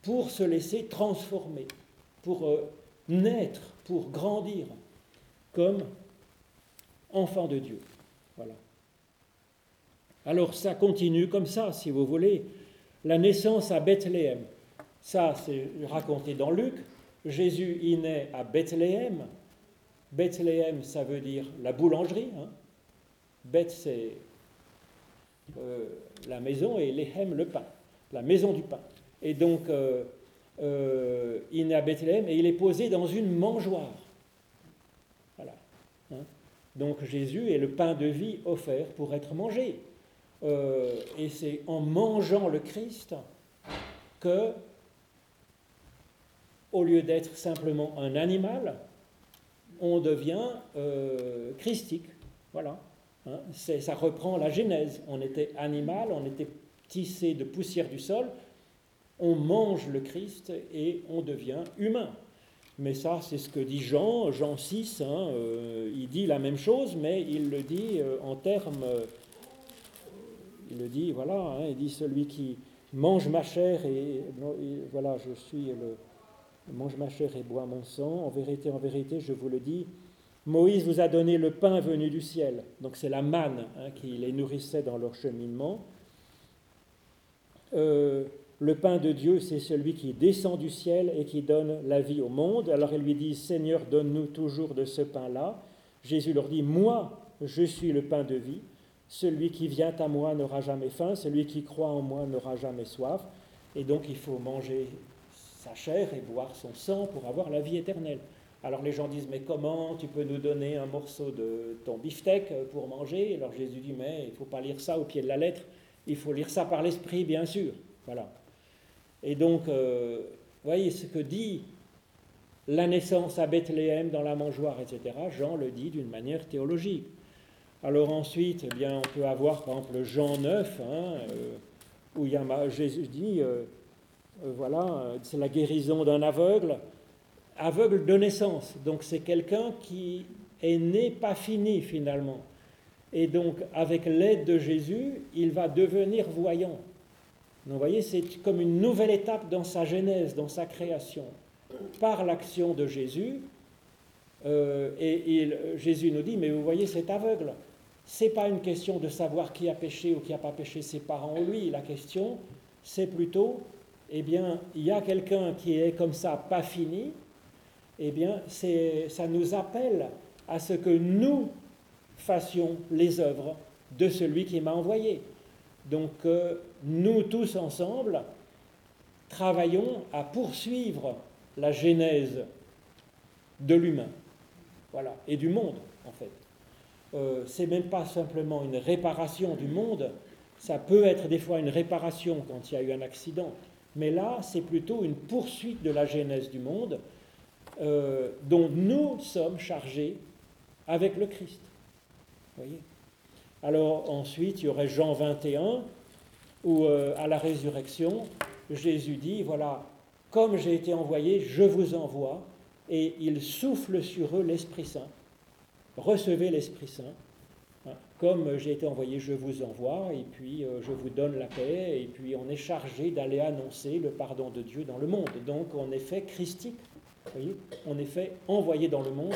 pour se laisser transformer, pour euh, naître, pour grandir comme enfant de Dieu. Voilà. Alors ça continue comme ça, si vous voulez. La naissance à Bethléem, ça c'est raconté dans Luc. Jésus y naît à Bethléem. Bethléem, ça veut dire la boulangerie. Hein. Beth, c'est euh, la maison et Léhem, le pain, la maison du pain. Et donc, euh, euh, il naît à Bethléem et il est posé dans une mangeoire. Voilà. Hein. Donc Jésus est le pain de vie offert pour être mangé. et c'est en mangeant le Christ que, au lieu d'être simplement un animal, on devient christique. Voilà. Hein, ça reprend la Genèse. On était animal, on était tissé de poussière du sol, on mange le Christ et on devient humain. Mais ça, c'est ce que dit Jean, Jean 6, hein, euh, il dit la même chose, mais il le dit euh, en termes, il le dit, voilà, hein, il dit celui qui mange ma chair et, voilà, je suis le, mange ma chair et boit mon sang, en vérité, en vérité, je vous le dis, Moïse vous a donné le pain venu du ciel. Donc c'est la manne hein, qui les nourrissait dans leur cheminement. Euh, le pain de Dieu, c'est celui qui descend du ciel et qui donne la vie au monde. Alors ils lui disent, Seigneur, donne-nous toujours de ce pain-là. Jésus leur dit, moi, je suis le pain de vie. Celui qui vient à moi n'aura jamais faim, celui qui croit en moi n'aura jamais soif. Et donc il faut manger sa chair et boire son sang pour avoir la vie éternelle. Alors les gens disent, mais comment tu peux nous donner un morceau de ton beefsteak pour manger? Alors Jésus dit, mais il ne faut pas lire ça au pied de la lettre, il faut lire ça par l'esprit, bien sûr. Voilà. Et donc, euh, voyez ce que dit la naissance à Bethléem dans la mangeoire, etc. Jean le dit d'une manière théologique. Alors ensuite, eh bien, on peut avoir par exemple Jean 9, hein, euh, où il y a, Jésus dit, euh, voilà, c'est la guérison d'un aveugle aveugle de naissance. Donc c'est quelqu'un qui est né pas fini finalement. Et donc avec l'aide de Jésus, il va devenir voyant. Donc vous voyez, c'est comme une nouvelle étape dans sa genèse, dans sa création. Par l'action de Jésus, euh, et Jésus nous dit, mais vous voyez, c'est aveugle. C'est pas une question de savoir qui a péché ou qui n'a pas péché ses parents ou lui. La question, c'est plutôt, eh bien, il y a quelqu'un qui est comme ça, pas fini, eh bien, ça nous appelle à ce que nous fassions les œuvres de celui qui m'a envoyé. Donc, euh, nous tous ensemble travaillons à poursuivre la genèse de l'humain, voilà, et du monde, en fait. Euh, c'est même pas simplement une réparation du monde, ça peut être des fois une réparation quand il y a eu un accident, mais là, c'est plutôt une poursuite de la genèse du monde euh, dont nous sommes chargés avec le Christ. Voyez Alors ensuite, il y aurait Jean 21, où euh, à la résurrection, Jésus dit, voilà, comme j'ai été envoyé, je vous envoie, et il souffle sur eux l'Esprit Saint. Recevez l'Esprit Saint. Hein. Comme j'ai été envoyé, je vous envoie, et puis euh, je vous donne la paix, et puis on est chargé d'aller annoncer le pardon de Dieu dans le monde. Donc on est fait christique voyez, on est envoyé dans le monde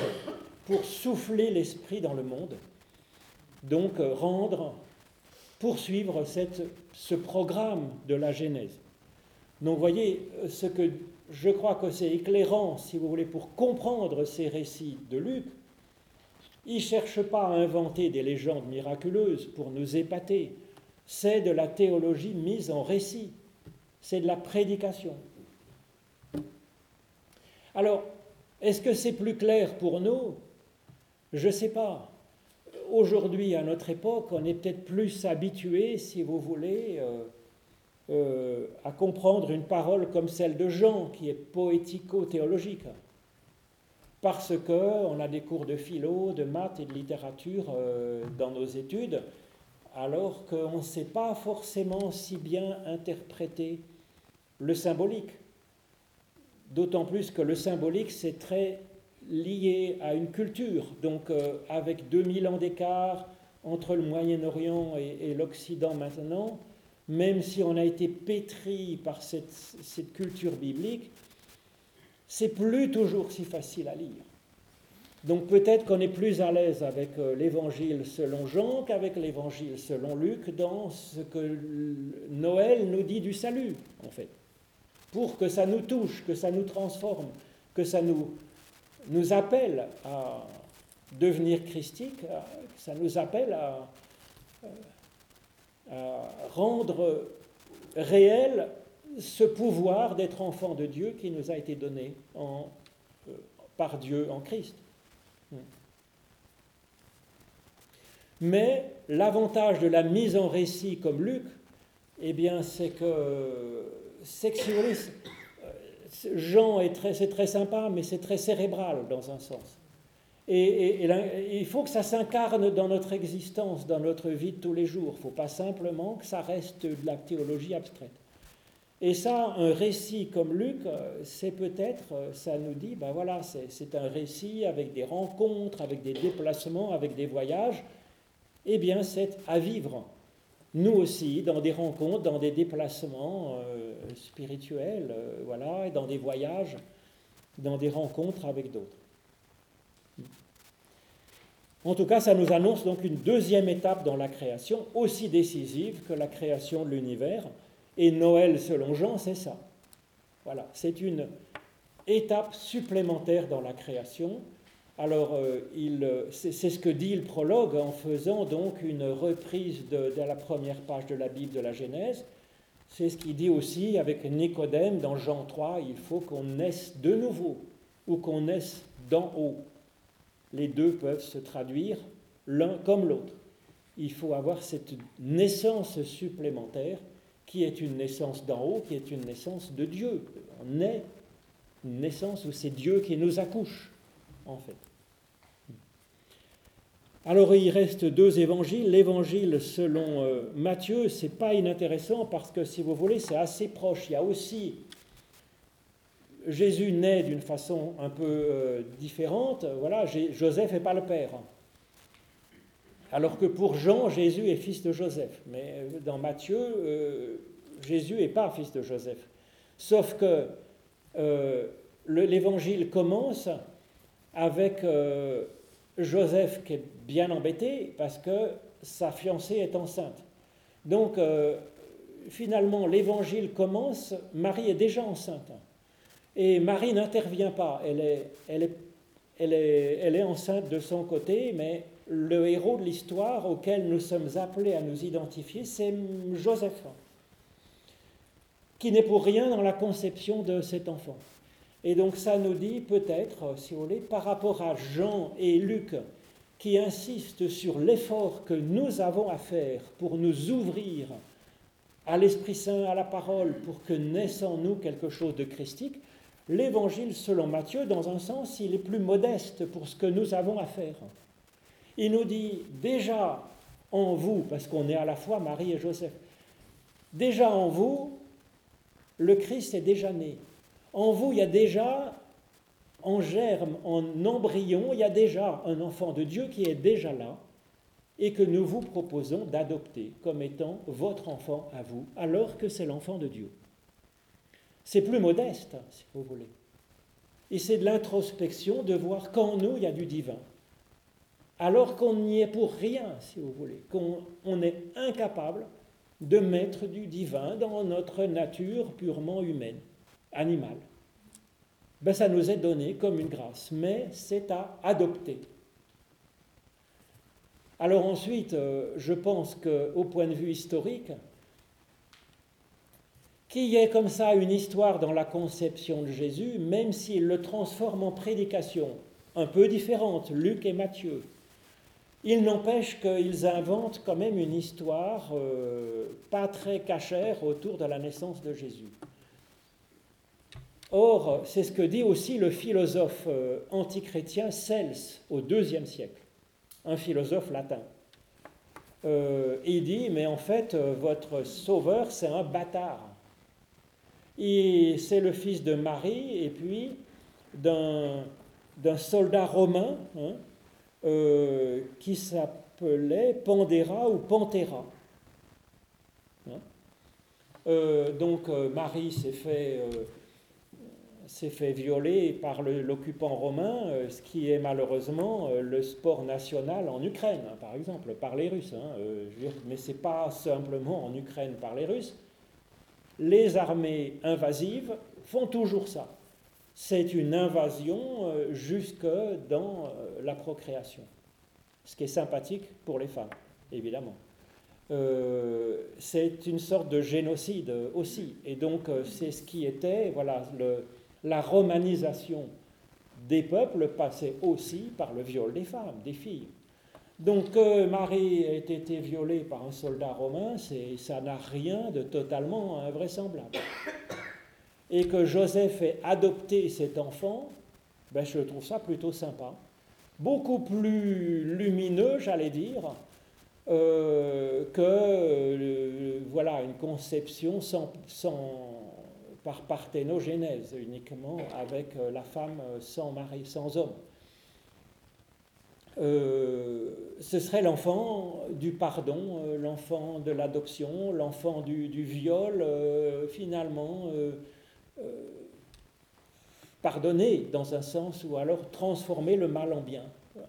pour souffler l'esprit dans le monde, donc euh, rendre, poursuivre cette, ce programme de la Genèse. Donc vous voyez, euh, ce que je crois que c'est éclairant, si vous voulez, pour comprendre ces récits de Luc. Il ne cherche pas à inventer des légendes miraculeuses pour nous épater. C'est de la théologie mise en récit. C'est de la prédication. Alors, est-ce que c'est plus clair pour nous? Je ne sais pas. Aujourd'hui, à notre époque, on est peut-être plus habitué, si vous voulez, euh, euh, à comprendre une parole comme celle de Jean, qui est poético-théologique. Parce qu'on a des cours de philo, de maths et de littérature euh, dans nos études, alors qu'on ne sait pas forcément si bien interpréter le symbolique. D'autant plus que le symbolique, c'est très lié à une culture. Donc, euh, avec 2000 ans d'écart entre le Moyen-Orient et, l'Occident maintenant, même si on a été pétri par cette, culture biblique, c'est plus toujours si facile à lire. Donc peut-être qu'on est plus à l'aise avec euh, l'évangile selon Jean qu'avec l'évangile selon Luc dans ce que Noël nous dit du salut, en fait. Pour que ça nous touche, que ça nous transforme, que ça nous, nous appelle à devenir christique, que ça nous appelle à, à rendre réel ce pouvoir d'être enfant de Dieu qui nous a été donné euh, par Dieu en Christ. Mais l'avantage de la mise en récit comme Luc, eh bien, c'est que, c'est euh, Jean est très, c'est très sympa, mais c'est très cérébral dans un sens. Et, il faut que ça s'incarne dans notre existence, dans notre vie de tous les jours. Il ne faut pas simplement que ça reste de la théologie abstraite. Et ça, un récit comme Luc, euh, c'est peut-être, euh, ça nous dit, ben voilà, c'est un récit avec des rencontres, avec des déplacements, avec des voyages. Eh bien, c'est à vivre. Nous aussi, dans des rencontres, dans des déplacements euh, spirituels, voilà, dans des voyages, dans des rencontres avec d'autres. En tout cas, ça nous annonce donc une deuxième étape dans la création, aussi décisive que la création de l'univers. Et Noël, selon Jean, c'est ça. Voilà, c'est une étape supplémentaire dans la création. Alors, euh, c'est ce que dit le prologue en faisant donc une reprise de, de, la première page de la Bible de la Genèse. C'est ce qu'il dit aussi avec Nicodème dans Jean 3, il faut qu'on naisse de nouveau ou qu'on naisse d'en haut les deux peuvent se traduire l'un comme l'autre. Il faut avoir cette naissance supplémentaire qui est une naissance d'en haut, qui est une naissance de Dieu. On est une naissance où c'est Dieu qui nous accouche, en fait. Alors il reste deux évangiles. L'évangile selon euh, Matthieu, c'est pas inintéressant parce que si vous voulez, c'est assez proche. Il y a aussi Jésus naît d'une façon un peu euh, différente. Voilà, Joseph n'est pas le père. Alors que pour Jean, Jésus est fils de Joseph. Mais euh, dans Matthieu, euh, Jésus n'est pas fils de Joseph. Sauf que l'évangile commence avec Joseph qui est bien embêté parce que sa fiancée est enceinte. Donc, finalement, l'évangile commence, Marie est déjà enceinte. Et Marie n'intervient pas. Elle est, elle, est, elle, est, elle est enceinte de son côté, mais le héros de l'histoire auquel nous sommes appelés à nous identifier, c'est Joseph, qui n'est pour rien dans la conception de cet enfant. Et donc ça nous dit peut-être, si vous voulez, par rapport à Jean et Luc, qui insistent sur l'effort que nous avons à faire pour nous ouvrir à l'Esprit Saint, à la parole, pour que naisse en nous quelque chose de christique, l'évangile selon Matthieu, dans un sens, il est plus modeste pour ce que nous avons à faire. Il nous dit déjà en vous, parce qu'on est à la fois Marie et Joseph, déjà en vous, le Christ est déjà né. En vous, il y a déjà, en germe, en embryon, il y a déjà un enfant de Dieu qui est déjà là et que nous vous proposons d'adopter comme étant votre enfant à vous, alors que c'est l'enfant de Dieu. C'est plus modeste, si vous voulez. Et c'est de l'introspection de voir qu'en nous, il y a du divin. Alors qu'on n'y est pour rien, si vous voulez, qu'on est incapable de mettre du divin dans notre nature purement humaine, animale. Ben, ça nous est donné comme une grâce, mais c'est à adopter. Alors ensuite, euh, je pense qu'au point de vue historique, qu'il y ait comme ça une histoire dans la conception de Jésus, même s'il le transforme en prédication un peu différente, Luc et Matthieu. Il n'empêche qu'ils inventent quand même une histoire euh, pas très cachère autour de la naissance de Jésus. Or, c'est ce que dit aussi le philosophe euh, antichrétien Cels au IIe siècle, un philosophe latin. Euh, il dit, mais en fait, votre sauveur, c'est un bâtard c'est le fils de Marie et puis d'un soldat romain hein, euh, qui s'appelait Pandéra ou Pantera. Hein. Euh, donc euh, Marie s'est fait s'est fait violer par l'occupant romain, euh, ce qui est malheureusement euh, le sport national en Ukraine, hein, par exemple, par les Russes. Hein, euh, mais ce n'est pas simplement en Ukraine par les Russes. Les armées invasives font toujours ça. C'est une invasion jusque dans la procréation, ce qui est sympathique pour les femmes, évidemment. c'est une sorte de génocide aussi. Et donc, c'est ce qui était, voilà, le, la romanisation des peuples passait aussi par le viol des femmes, des filles. Donc que Marie ait été violée par un soldat romain, ça n'a rien de totalement invraisemblable. Et que Joseph ait adopté cet enfant, ben je trouve ça plutôt sympa. Beaucoup plus lumineux, j'allais dire, euh, que euh, voilà, une conception sans par parthénogénèse uniquement avec euh, la femme euh, sans mari, sans homme. Euh, ce serait l'enfant du pardon, l'enfant de l'adoption, l'enfant du, viol, finalement pardonner dans un sens ou alors transformer le mal en bien,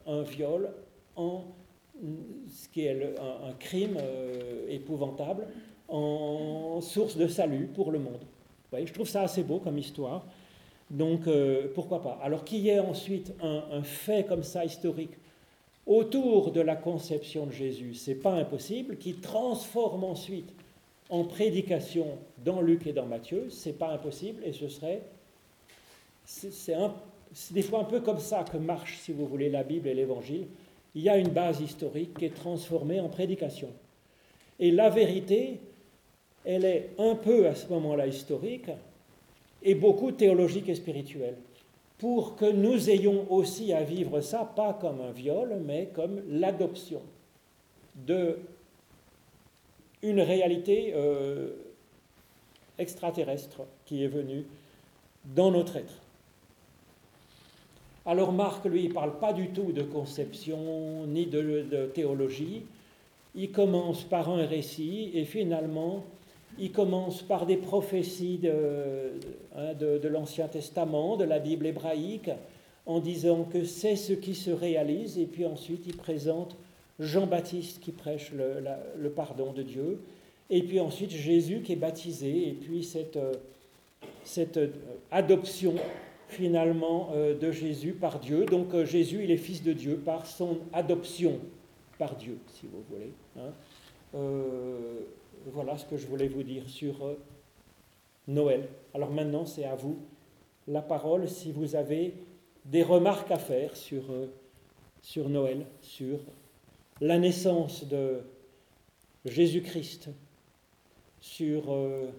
un viol en ce qui est un, crime épouvantable, en source de salut pour le monde je trouve ça assez beau comme histoire. Donc euh, pourquoi pas? Alors qu'il y ait ensuite un, fait comme ça historique autour de la conception de Jésus, c'est pas impossible, qui transforme ensuite en prédication dans Luc et dans Matthieu, c'est pas impossible et ce serait c'est des fois un peu comme ça que marche, si vous voulez, la Bible et l'Évangile. Il y a une base historique qui est transformée en prédication. Et la vérité, elle est un peu à ce moment-là historique et beaucoup théologique et spirituelle, pour que nous ayons aussi à vivre ça, pas comme un viol, mais comme l'adoption de une réalité euh, extraterrestre qui est venue dans notre être. Alors Marc, lui, il ne parle pas du tout de conception ni de théologie. Il commence par un récit et finalement, il commence par des prophéties hein, de, l'Ancien Testament, de la Bible hébraïque, en disant que c'est ce qui se réalise, et puis ensuite il présente Jean-Baptiste qui prêche le, pardon de Dieu, et puis ensuite Jésus qui est baptisé, et puis cette, cette adoption finalement euh, de Jésus par Dieu. Donc euh, Jésus, il est fils de Dieu par son adoption par Dieu, si vous voulez. Hein. Euh, voilà ce que je voulais vous dire sur euh, Noël. Alors maintenant, c'est à vous la parole si vous avez des remarques à faire sur, euh, Noël, sur la naissance de Jésus-Christ, sur euh,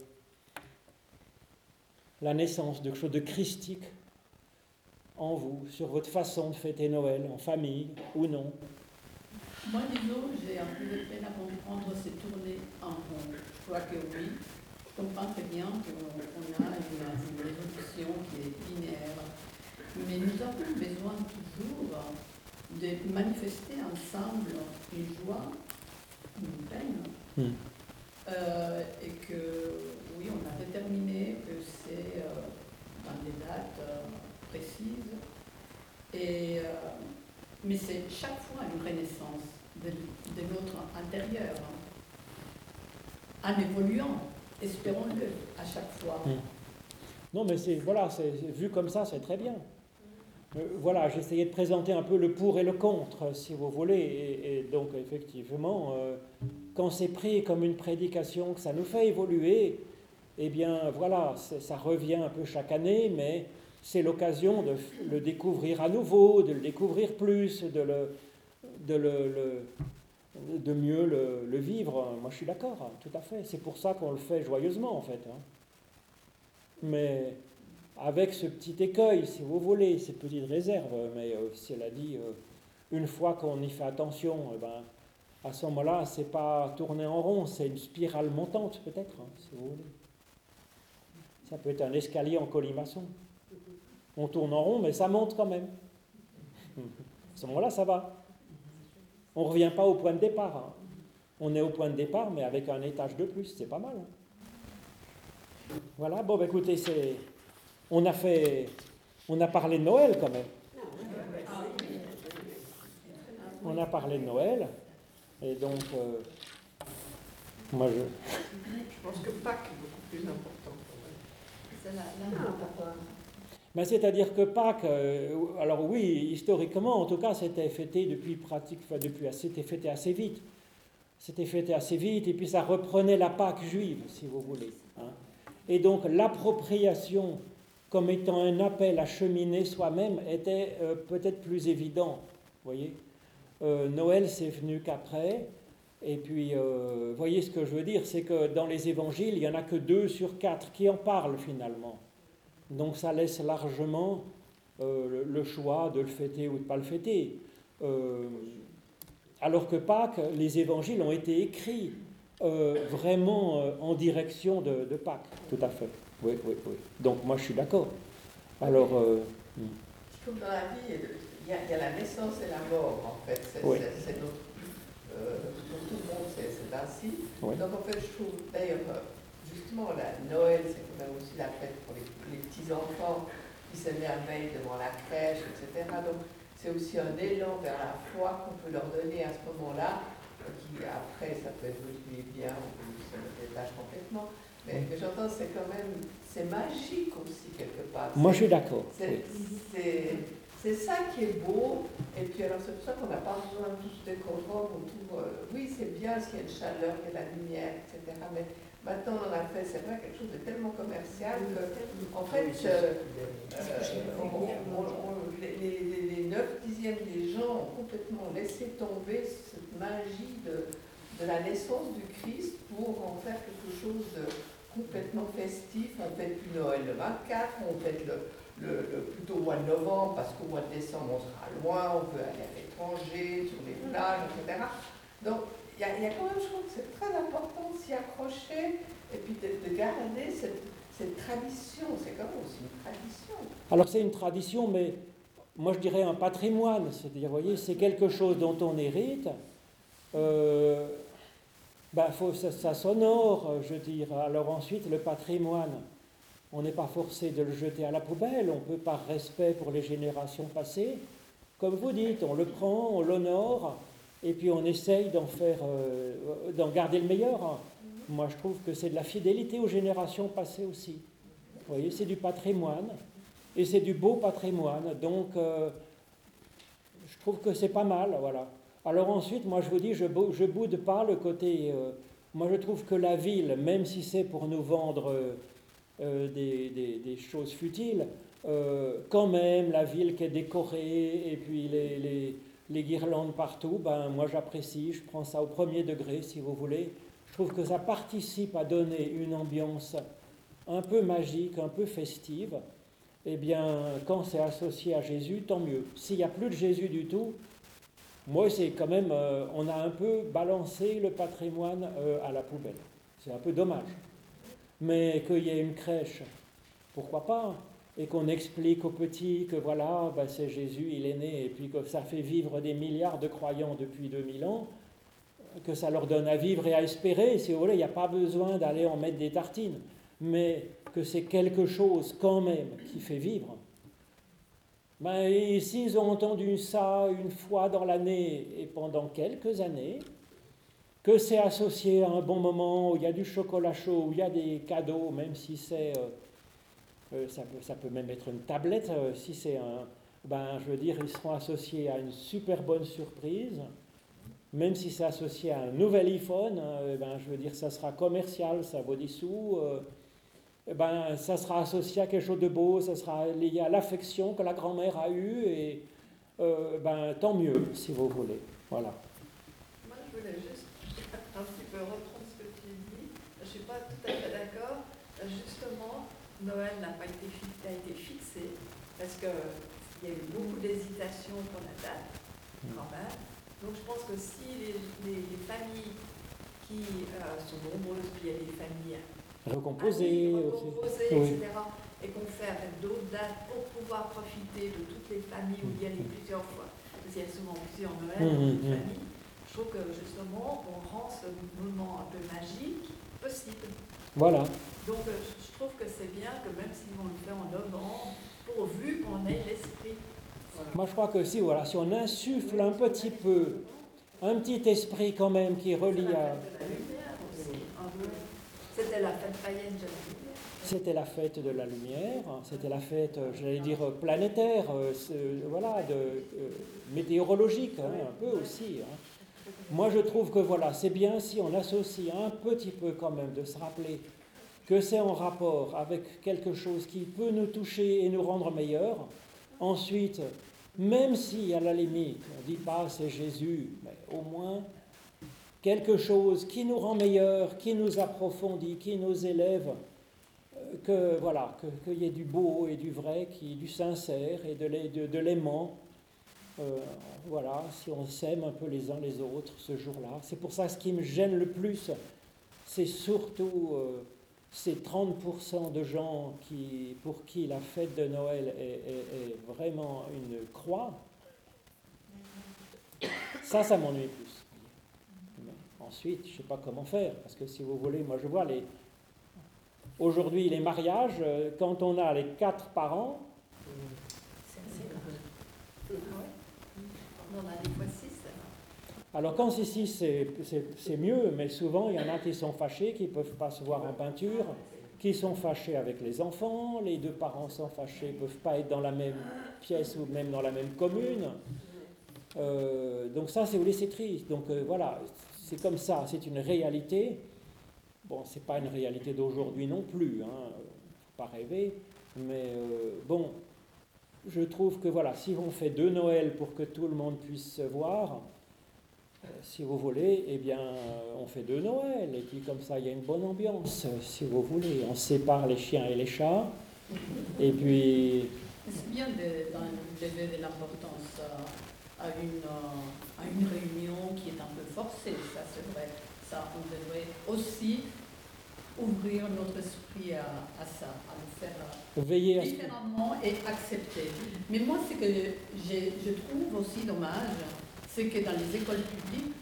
la naissance de quelque chose de christique en vous, sur votre façon de fêter Noël, en famille ou non. Moi, disons, j'ai un peu de peine à comprendre ces tournées en rond. Je crois que oui, je comprends très bien qu'on a une, résolution qui est linéaire, mais nous avons besoin toujours de manifester ensemble une joie, une peine, hmm. euh, et que oui, on a déterminé que c'est euh, dans des dates euh, précises, et, mais c'est chaque fois une renaissance de, notre intérieur, en évoluant, espérons-le, à chaque fois. Hmm. Non, mais c'est voilà, c'est vu comme ça, c'est très bien. Euh, voilà, j'essayais de présenter un peu le pour et le contre, si vous voulez, et, donc effectivement, euh, quand c'est pris comme une prédication, que ça nous fait évoluer, eh bien voilà, ça revient un peu chaque année, mais c'est l'occasion de le découvrir à nouveau, de le découvrir plus, de le, de, mieux le, vivre. Moi, je suis d'accord, hein, tout à fait. C'est pour ça qu'on le fait joyeusement, en fait. Hein. Mais avec ce petit écueil, si vous voulez, ces petites réserves. Mais euh, cela dit, euh, une fois qu'on y fait attention, eh ben, à ce moment-là, c'est pas tourner en rond, c'est une spirale montante, peut-être, hein, si vous voulez. Ça peut être un escalier en colimaçon. On tourne en rond, mais ça monte quand même. À ce moment-là, ça va. On ne revient pas au point de départ. Hein. On est au point de départ, mais avec un étage de plus, c'est pas mal. Hein. Voilà, bon, bah, écoutez, c'est, On a fait, on a parlé de Noël quand même. On a parlé de Noël, et donc, euh, moi je. Je pense que Pâques est beaucoup plus important. C'est la, la, C'est-à-dire que Pâques, euh, alors oui, historiquement, en tout cas, c'était fêté depuis pratique, enfin, c'était fêté assez vite. C'était fêté assez vite, et puis ça reprenait la Pâque juive, si vous voulez. hein. Et donc l'appropriation comme étant un appel à cheminer soi-même était euh, peut-être plus évident. Vous voyez Euh, Noël, c'est venu qu'après. Et puis, euh, voyez ce que je veux dire, c'est que dans les évangiles, il n'y en a que deux sur quatre qui en parlent finalement. Donc ça laisse largement euh, le- le choix de le fêter ou de ne pas le fêter. Euh, alors que Pâques, les évangiles ont été écrits euh, vraiment euh, en direction de, de Pâques. Tout à fait. Oui, oui, oui. Donc moi je suis d'accord. Alors, euh, Comme dans la vie, il y, a, il y a la naissance et la mort, en fait. C'est Oui. notre. euh, pour tout le monde, c'est ainsi. Oui. Donc, en fait, je trouve, d'ailleurs, justement, la Noël, c'est quand même aussi la fête pour les, les petits-enfants qui s'émerveillent devant la crèche, etc. Donc, c'est aussi un élan vers la foi qu'on peut leur donner à ce moment-là, euh, qui après, ça peut être aussi bien, ou ça me détache complètement. Mais, mais j'entends, c'est quand même, c'est magique aussi, quelque part. moi je suis d'accord. c'est oui. ça qui est beau. Et puis alors c'est pour ça qu'on n'a pas besoin de tous des contrôles autour. euh, oui, c'est bien s'il y a une chaleur, qu'il y a la lumière, etc. Mais maintenant on en a fait, c'est vrai, quelque chose de tellement commercial que, en fait, euh, euh, on- on- on- les, les, les, les 9 dixièmes des gens ont complètement laissé tomber cette magie de, de la naissance du Christ pour en faire quelque chose de complètement festif. On fête plus Noël le 24, on fête le, le, le- plutôt au mois de novembre parce qu'au mois de décembre on sera loin, on peut aller à l'étranger, sur les plages, etc. Donc il y, a, quand même, je trouve que c'est très important de s'y accrocher et puis de, de garder cette, tradition. C'est quand même aussi une tradition. Alors c'est une tradition, mais moi je dirais un patrimoine. C'est-à-dire, vous voyez, c'est quelque chose dont on hérite. Euh, ben, faut, ça, ça s'honore, je veux dire. Alors ensuite, le patrimoine, on n'est pas forcé de le jeter à la poubelle. On peut, par respect pour les générations passées, comme vous dites, on le prend, on l'honore, et puis on essaye d'en faire, euh, d'en garder le meilleur. Moi, je trouve que c'est de la fidélité aux générations passées aussi. Vous voyez, c'est du patrimoine. Et c'est du beau patrimoine. Donc, euh, je trouve que c'est pas mal. Voilà. Alors ensuite, moi, je vous dis, je je boude pas le côté. euh, moi, je trouve que la ville, même si c'est pour nous vendre des, choses futiles, quand même, la ville qui est décorée et puis les- les guirlandes partout, ben, moi, j'apprécie. Je prends ça au premier degré, si vous voulez. Je trouve que ça participe à donner une ambiance un peu magique, un peu festive eh bien, quand c'est associé à Jésus, tant mieux. S'il n'y a plus de Jésus du tout, moi, c'est quand même, euh, on a un peu balancé le patrimoine euh, à la poubelle. C'est un peu dommage. Mais qu'il y ait une crèche, pourquoi pas? Et qu'on explique aux petits que voilà, ben, c'est Jésus, il est né, et puis que ça fait vivre des milliards de croyants depuis 2000 ans, que ça leur donne à vivre et à espérer. Si vous voulez, il n'y a pas besoin d'aller en mettre des tartines. Mais que c'est quelque chose quand même qui fait vivre. Ben, s'ils ont entendu ça une fois dans l'année et pendant quelques années, que c'est associé à un bon moment où il y a du chocolat chaud, où il y a des cadeaux, même si c'est, euh, ça, peut, ça peut même être une tablette, euh, si c'est un, ben, je veux dire, ils seront associés à une super bonne surprise, même si c'est associé à un nouvel iPhone, euh, ben, je veux dire, ça sera commercial, ça vaut des sous. euh, ben, ça sera associé à quelque chose de beau, ça sera lié à l'affection que la grand-mère a eue, et euh, ben, tant mieux, si vous voulez. Voilà. Moi, je voulais juste un petit peu reprendre ce que tu dis. Je ne suis pas tout à fait d'accord. Noël n'a pas été, a été fixé parce qu'il y a eu beaucoup d'hésitation pour la date, quand même. Donc, je pense que si les, les- les familles qui euh, sont nombreuses, puis il y a des familles recomposées, Oui. etc., et qu'on fait avec d'autres dates pour pouvoir profiter de toutes les familles où il y a les plusieurs fois, parce qu'il y a souvent plusieurs Noëls dans Mhm, une mhm. famille. Je trouve que justement, on rend ce moment un peu magique possible. Voilà. Donc euh, je je trouve que c'est bien que même si on le fait en novembre, pourvu qu'on ait l'esprit. Voilà. Moi, je crois que si, voilà, si on insuffle un petit peu, un petit esprit quand même qui relie la à... fête de la lumière aussi. un peu. C'était la fête païenne de la lumière. C'était la fête de la lumière, c'était la fête, j'allais dire, planétaire, euh, voilà, de, euh, météorologique, hein, un peu aussi. hein. Moi, je trouve que voilà, c'est bien si on associe un petit peu quand même de se rappeler que c'est en rapport avec quelque chose qui peut nous toucher et nous rendre meilleurs. Ensuite, même si à la limite, on ne dit pas c'est Jésus, mais au moins quelque chose qui nous rend meilleurs, qui nous approfondit, qui nous élève, euh, que voilà, que- qu'il y ait du beau et du vrai, qui, du sincère et de l'ai- de- de l'aimant. Euh, voilà, si on s'aime un peu les uns les autres ce jour-là. C'est pour ça ce qui me gêne le plus, c'est surtout euh, ces 30% de gens qui, pour qui la fête de Noël est, vraiment une croix. Ça, ça m'ennuie plus. Mais ensuite, je ne sais pas comment faire, parce que si vous voulez, moi je vois les... Aujourd'hui, les mariages, euh, quand on a les quatre parents, C'est assez grave. Ah ouais On en a des fois six. Alors. Quand c'est six, c'est- mieux, mais souvent il y en a qui sont fâchés, qui ne peuvent pas se voir en peinture, qui sont fâchés avec les enfants, les deux parents sont fâchés, ne peuvent pas être dans la même pièce ou même dans la même commune. Euh, donc ça, c'est c'est triste. Donc euh, voilà, c'est comme ça, c'est une réalité. Bon, c'est pas une réalité d'aujourd'hui non plus, hein, faut pas rêver, mais euh, bon, je trouve que voilà, si on fait deux Noëls pour que tout le monde puisse se voir, si vous voulez, eh bien, euh, on fait deux Noëls, et puis comme ça, il y a une bonne ambiance, euh, si vous voulez. On sépare les chiens et les chats, et puis, C'est bien de, de donner de l'importance à, à une, euh, à une réunion qui est un peu forcée, ça c'est vrai. Ça, on devrait aussi ouvrir notre esprit à, à ça, à le faire euh, veiller différemment et accepter. Mais moi, ce que je trouve aussi dommage, c'est que dans les écoles publiques,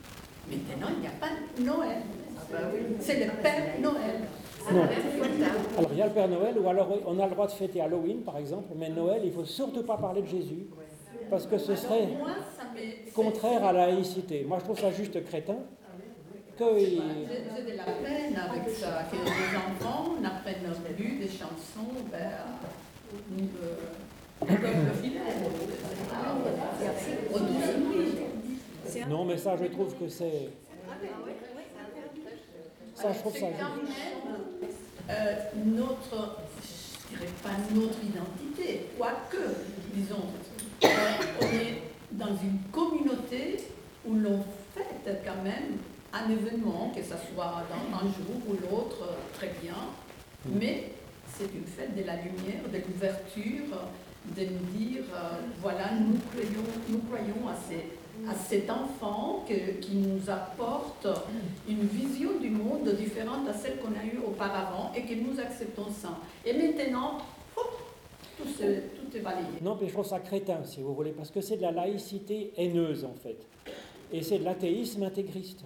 maintenant, il n'y a pas de Noël. C'est le Père Noël. Non. Ah, Alors, il y a le Père Noël, ou alors on a le droit de fêter Halloween, par exemple, mais Noël, il ne faut surtout pas parler de Jésus, parce que ce serait contraire à la laïcité. Moi, je trouve ça juste crétin. Que J'ai j'ai de la peine avec ça, que les enfants n'apprennent plus des chansons vers euh, le douze Non, mais ça, je trouve que c'est... Ça, je trouve ça C'est quand même euh, notre, je dirais pas notre identité, quoique, disons, euh, on est dans une communauté où l'on fête quand même un événement, que ce soit dans un jour ou l'autre, très bien, mais c'est une fête de la lumière, de l'ouverture, de nous dire, euh, voilà, nous croyons, nous croyons à, ces, à cet enfant qui nous apporte une vision du monde différente à celle qu'on a eue auparavant et que nous acceptons ça. Et maintenant, tout, tout est balayé. Non, mais je trouve ça crétin, si vous voulez, parce que c'est de la laïcité haineuse, en fait. Et c'est de l'athéisme intégriste.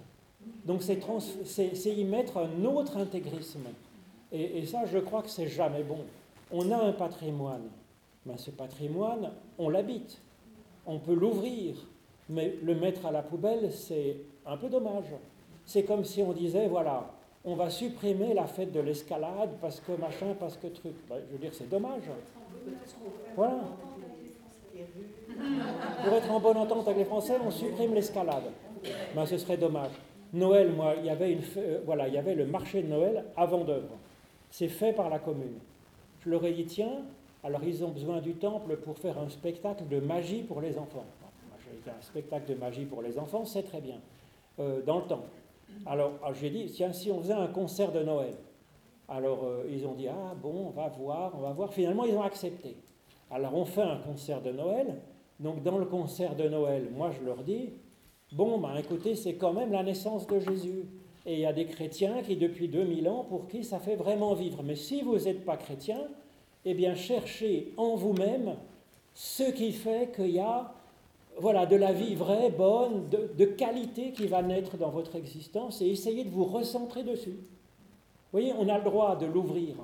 Donc c'est trans- c'est y mettre un autre intégrisme. Et, ça, je crois que c'est jamais bon. On a un patrimoine. Mais ce patrimoine, on l'habite. On peut l'ouvrir. Mais le mettre à la poubelle, c'est un peu dommage. C'est comme si on disait, voilà, on va supprimer la fête de l'escalade parce que machin, parce que truc. Ben, je veux dire, c'est dommage. Voilà. Pour être en bonne entente avec les Français, on supprime l'escalade. Ben, ce serait dommage. Noël, moi, il y avait une, euh, voilà, il y avait le marché de Noël à Vendœuvre. C'est fait par la commune. Je leur ai dit, tiens, alors ils ont besoin du temple pour faire un spectacle de magie pour les enfants. Dit, un spectacle de magie pour les enfants, c'est très bien, euh, dans le temple. Alors, alors, j'ai dit, tiens, si on faisait un concert de Noël. Alors, euh, ils ont dit, ah bon, on va voir, on va voir. Finalement, ils ont accepté. Alors, on fait un concert de Noël. Donc, dans le concert de Noël, moi, je leur dis, bon, ben, écoutez, c'est quand même la naissance de Jésus. Et il y a des chrétiens qui, depuis 2000 ans, pour qui ça fait vraiment vivre. Mais si vous n'êtes pas chrétien, eh bien, cherchez en vous-même ce qui fait qu'il y a voilà, de la vie vraie, bonne, de, qualité qui va naître dans votre existence et essayez de vous recentrer dessus. voyez, on a le droit de l'ouvrir,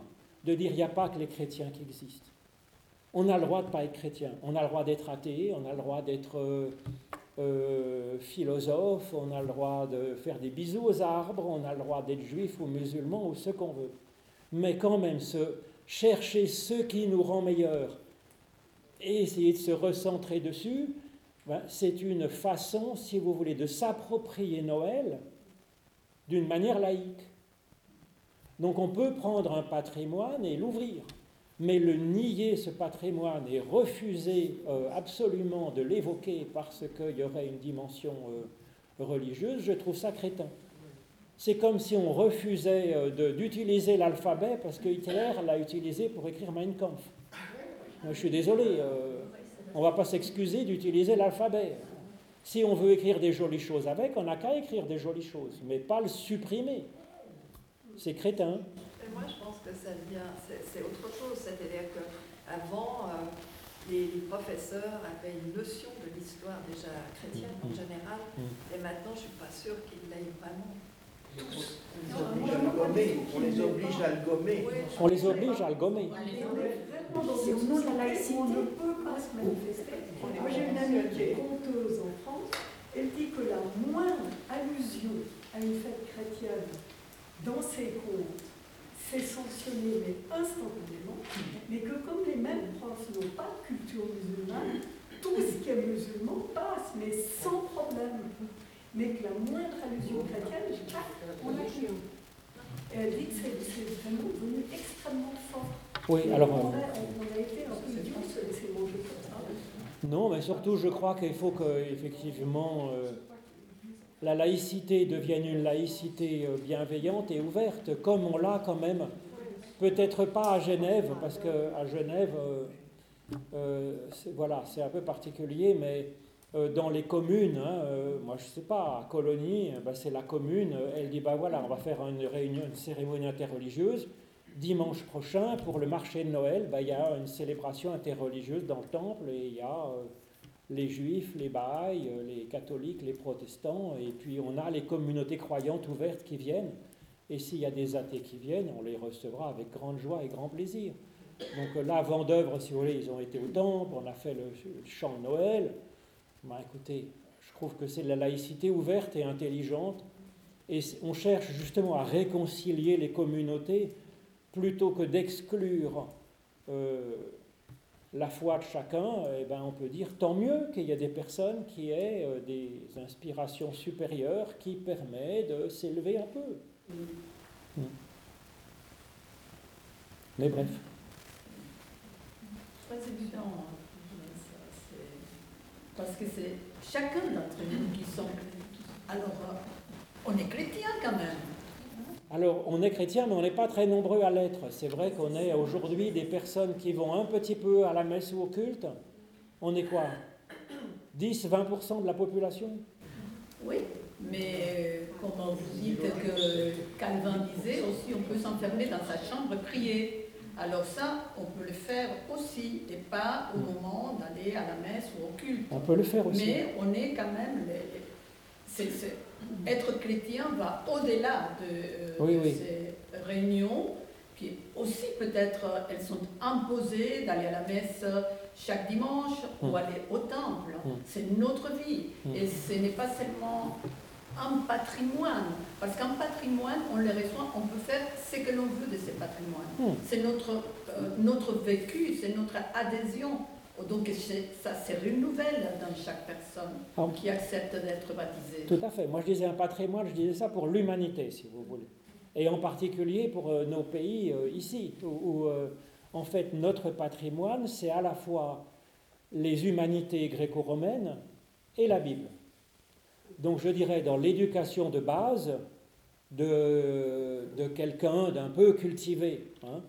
de dire il n'y a pas que les chrétiens qui existent. On a le droit de ne pas être chrétien, on a le droit d'être athée, on a le droit d'être euh, euh, philosophe, on a le droit de faire des bisous aux arbres, on a le droit d'être juif ou musulman ou ce qu'on veut. Mais quand même, chercher ce qui nous rend meilleurs et essayer de se recentrer dessus, c'est une façon, si vous voulez, de s'approprier Noël d'une manière laïque. Donc on peut prendre un patrimoine et l'ouvrir, mais le nier, ce patrimoine, et refuser euh, absolument de l'évoquer parce qu'il y aurait une dimension euh, religieuse, je trouve ça crétin. C'est comme si on refusait euh, d'utiliser l'alphabet parce que Hitler l'a utilisé pour écrire Mein Kampf. Je suis désolé, on ne va pas s'excuser d'utiliser l'alphabet. Si on veut écrire des jolies choses avec, on n'a qu'à écrire des jolies choses, mais pas le supprimer c'est crétin. Et moi, je pense que ça vient, c'est autre chose. C'est-à-dire qu'avant, euh, les, professeurs avaient une notion de l'histoire déjà chrétienne en mm. général, mm. et maintenant, je ne suis pas sûre qu'ils l'aient vraiment. Tous. On les oblige à le gommer. On les oblige à le gommer. C'est au nom de la laïcité. On ne peut pas se manifester. Moi, j'ai une amie qui est conteuse en France. Elle dit que la moindre allusion à une fête chrétienne dans ces contes, c'est sanctionné, mais instantanément, mais que comme les mêmes profs n'ont pas de culture musulmane, tout ce qui est musulman passe, mais sans problème. Mais que la moindre allusion chrétienne, on l'a Et elle dit que c'est vraiment devenu extrêmement fort. Oui, alors. On a, on a été un peu idiot se laisser manger comme ça. Non, mais surtout, je crois qu'il faut qu'effectivement. Euh, la laïcité devienne une laïcité euh, bienveillante et ouverte, comme on l'a quand même, peut-être pas à Genève, parce qu'à Genève, euh, euh, voilà, c'est un peu particulier, mais dans les communes, hein, moi je ne sais pas, à Colonie, ben, c'est la commune, elle dit, ben voilà, on va faire une réunion, une cérémonie interreligieuse, dimanche prochain, pour le marché de Noël, ben, il y a une célébration interreligieuse dans le temple, et il y a les juifs, les bahaïs, les catholiques, les protestants, et puis on a les communautés croyantes ouvertes qui viennent. Et s'il y a des athées qui viennent, on les recevra avec grande joie et grand plaisir. Donc là, d'œuvre, si vous voulez, ils ont été au temple, on a fait le, chant de Noël. Ben, écoutez, je trouve que c'est de la laïcité ouverte et intelligente. Et on cherche justement à réconcilier les communautés plutôt que d'exclure euh, la foi de chacun, eh ben, on peut dire tant mieux qu'il y ait des personnes qui aient euh, des inspirations supérieures qui permettent de s'élever un peu. Mm. Mais bref. Parce que c'est chacun d'entre nous qui sont. Alors, euh, on est chrétien quand même. Alors, on est chrétien, mais on n'est pas très nombreux à l'être. C'est vrai qu'on est aujourd'hui des personnes qui vont un petit peu à la messe ou au culte. On est quoi? 10-20% de la population? Oui, mais comme vous dites que Calvin disait aussi, on peut s'enfermer dans sa chambre prier. Alors ça, on peut le faire aussi, et pas au moment d'aller à la messe ou au culte. On peut le faire aussi. Mais on est quand même... c'est, être chrétien va au-delà de, euh, ces réunions qui aussi peut-être elles sont imposées d'aller à la messe chaque dimanche ou mm. aller au temple. Mm. C'est notre vie mm. et ce n'est pas seulement un patrimoine, parce qu'un patrimoine, on le reçoit, on peut faire ce que l'on veut de ce patrimoine. C'est notre, euh, notre vécu, c'est notre adhésion donc ça se renouvelle dans chaque personne ah. qui accepte d'être baptisée. Tout à fait. Moi je disais un patrimoine, je disais ça pour l'humanité, si vous voulez. Et en particulier pour euh, nos pays euh, ici, où, euh, en fait notre patrimoine, c'est à la fois les humanités gréco-romaines et la Bible. Donc je dirais dans l'éducation de base de, de quelqu'un d'un peu cultivé, hein,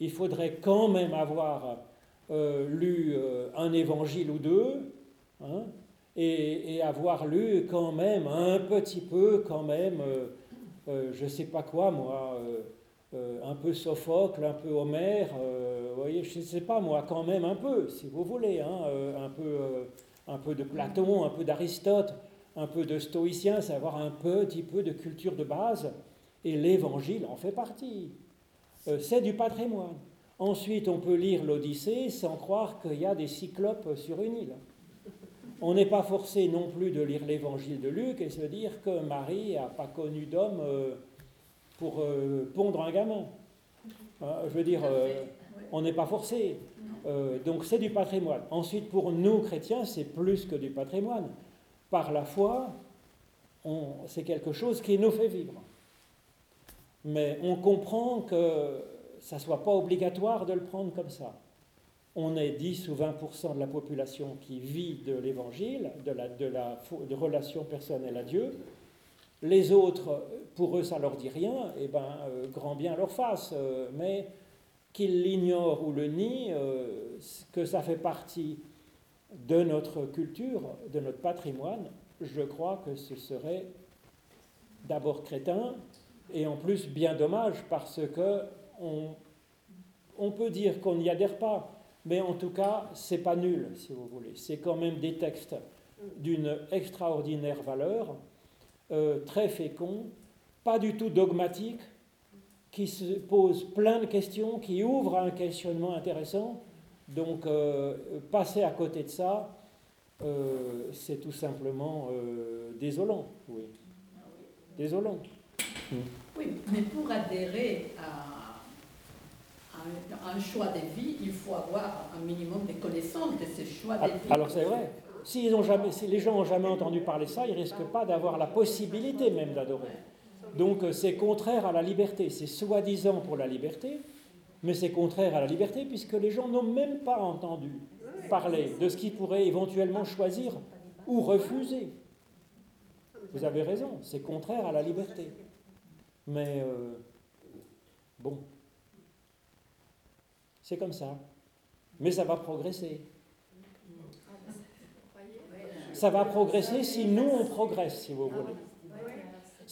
il faudrait quand même avoir euh, lu euh, un évangile ou deux, hein, et, avoir lu quand même un petit peu, quand même, euh, je ne sais pas quoi, moi, un peu Sophocle, un peu Homère, vous voyez, je ne sais pas, moi, quand même un peu, si vous voulez, hein, un, peu, un peu de Platon, un peu d'Aristote, un peu de stoïcien, c'est avoir un petit peu de culture de base. Et l'évangile en fait partie. Euh, c'est du patrimoine. Ensuite, on peut lire l'Odyssée sans croire qu'il y a des cyclopes sur une île. On n'est pas forcé non plus de lire l'évangile de Luc et se dire que Marie n'a pas connu d'homme euh, pour euh, pondre un gamin. Je veux dire, on n'est pas forcé. donc c'est du patrimoine. Ensuite, pour nous chrétiens, c'est plus que du patrimoine. Par la foi, c'est quelque chose qui nous fait vivre. Mais on comprend que ça ne soit pas obligatoire de le prendre comme ça. On est 10 ou 20% de la population qui vit de l'évangile, de la, relation personnelle à Dieu. Les autres, pour eux, ça leur dit rien, et eh ben, euh, grand bien leur fasse. Euh, mais qu'ils l'ignorent ou le nient, euh, que ça fait partie de notre culture, de notre patrimoine, je crois que ce serait d'abord crétin, et en plus bien dommage parce que on, peut dire qu'on n'y adhère pas, mais en tout cas, c'est pas nul, si vous voulez. C'est quand même des textes d'une extraordinaire valeur, euh, très féconds, pas du tout dogmatiques, qui se posent plein de questions, qui ouvrent un questionnement intéressant. Donc, euh, passer à côté de ça, euh, c'est tout simplement désolant. Oui. Désolant. Oui, mais pour adhérer à, un choix de vie, il faut avoir un minimum de connaissances de ce choix de ah, vie. Alors c'est vrai. Si, ont jamais, si les gens n'ont jamais entendu parler ça, ils ne risquent pas d'avoir la possibilité même d'adorer. Donc euh, c'est contraire à la liberté. C'est soi-disant pour la liberté, mais c'est contraire à la liberté puisque les gens n'ont même pas entendu parler de ce qu'ils pourraient éventuellement choisir ou refuser. Vous avez raison, c'est contraire à la liberté. Mais euh, bon, c'est comme ça. Mais ça va progresser. Ça va progresser si nous, on progresse, si vous voulez.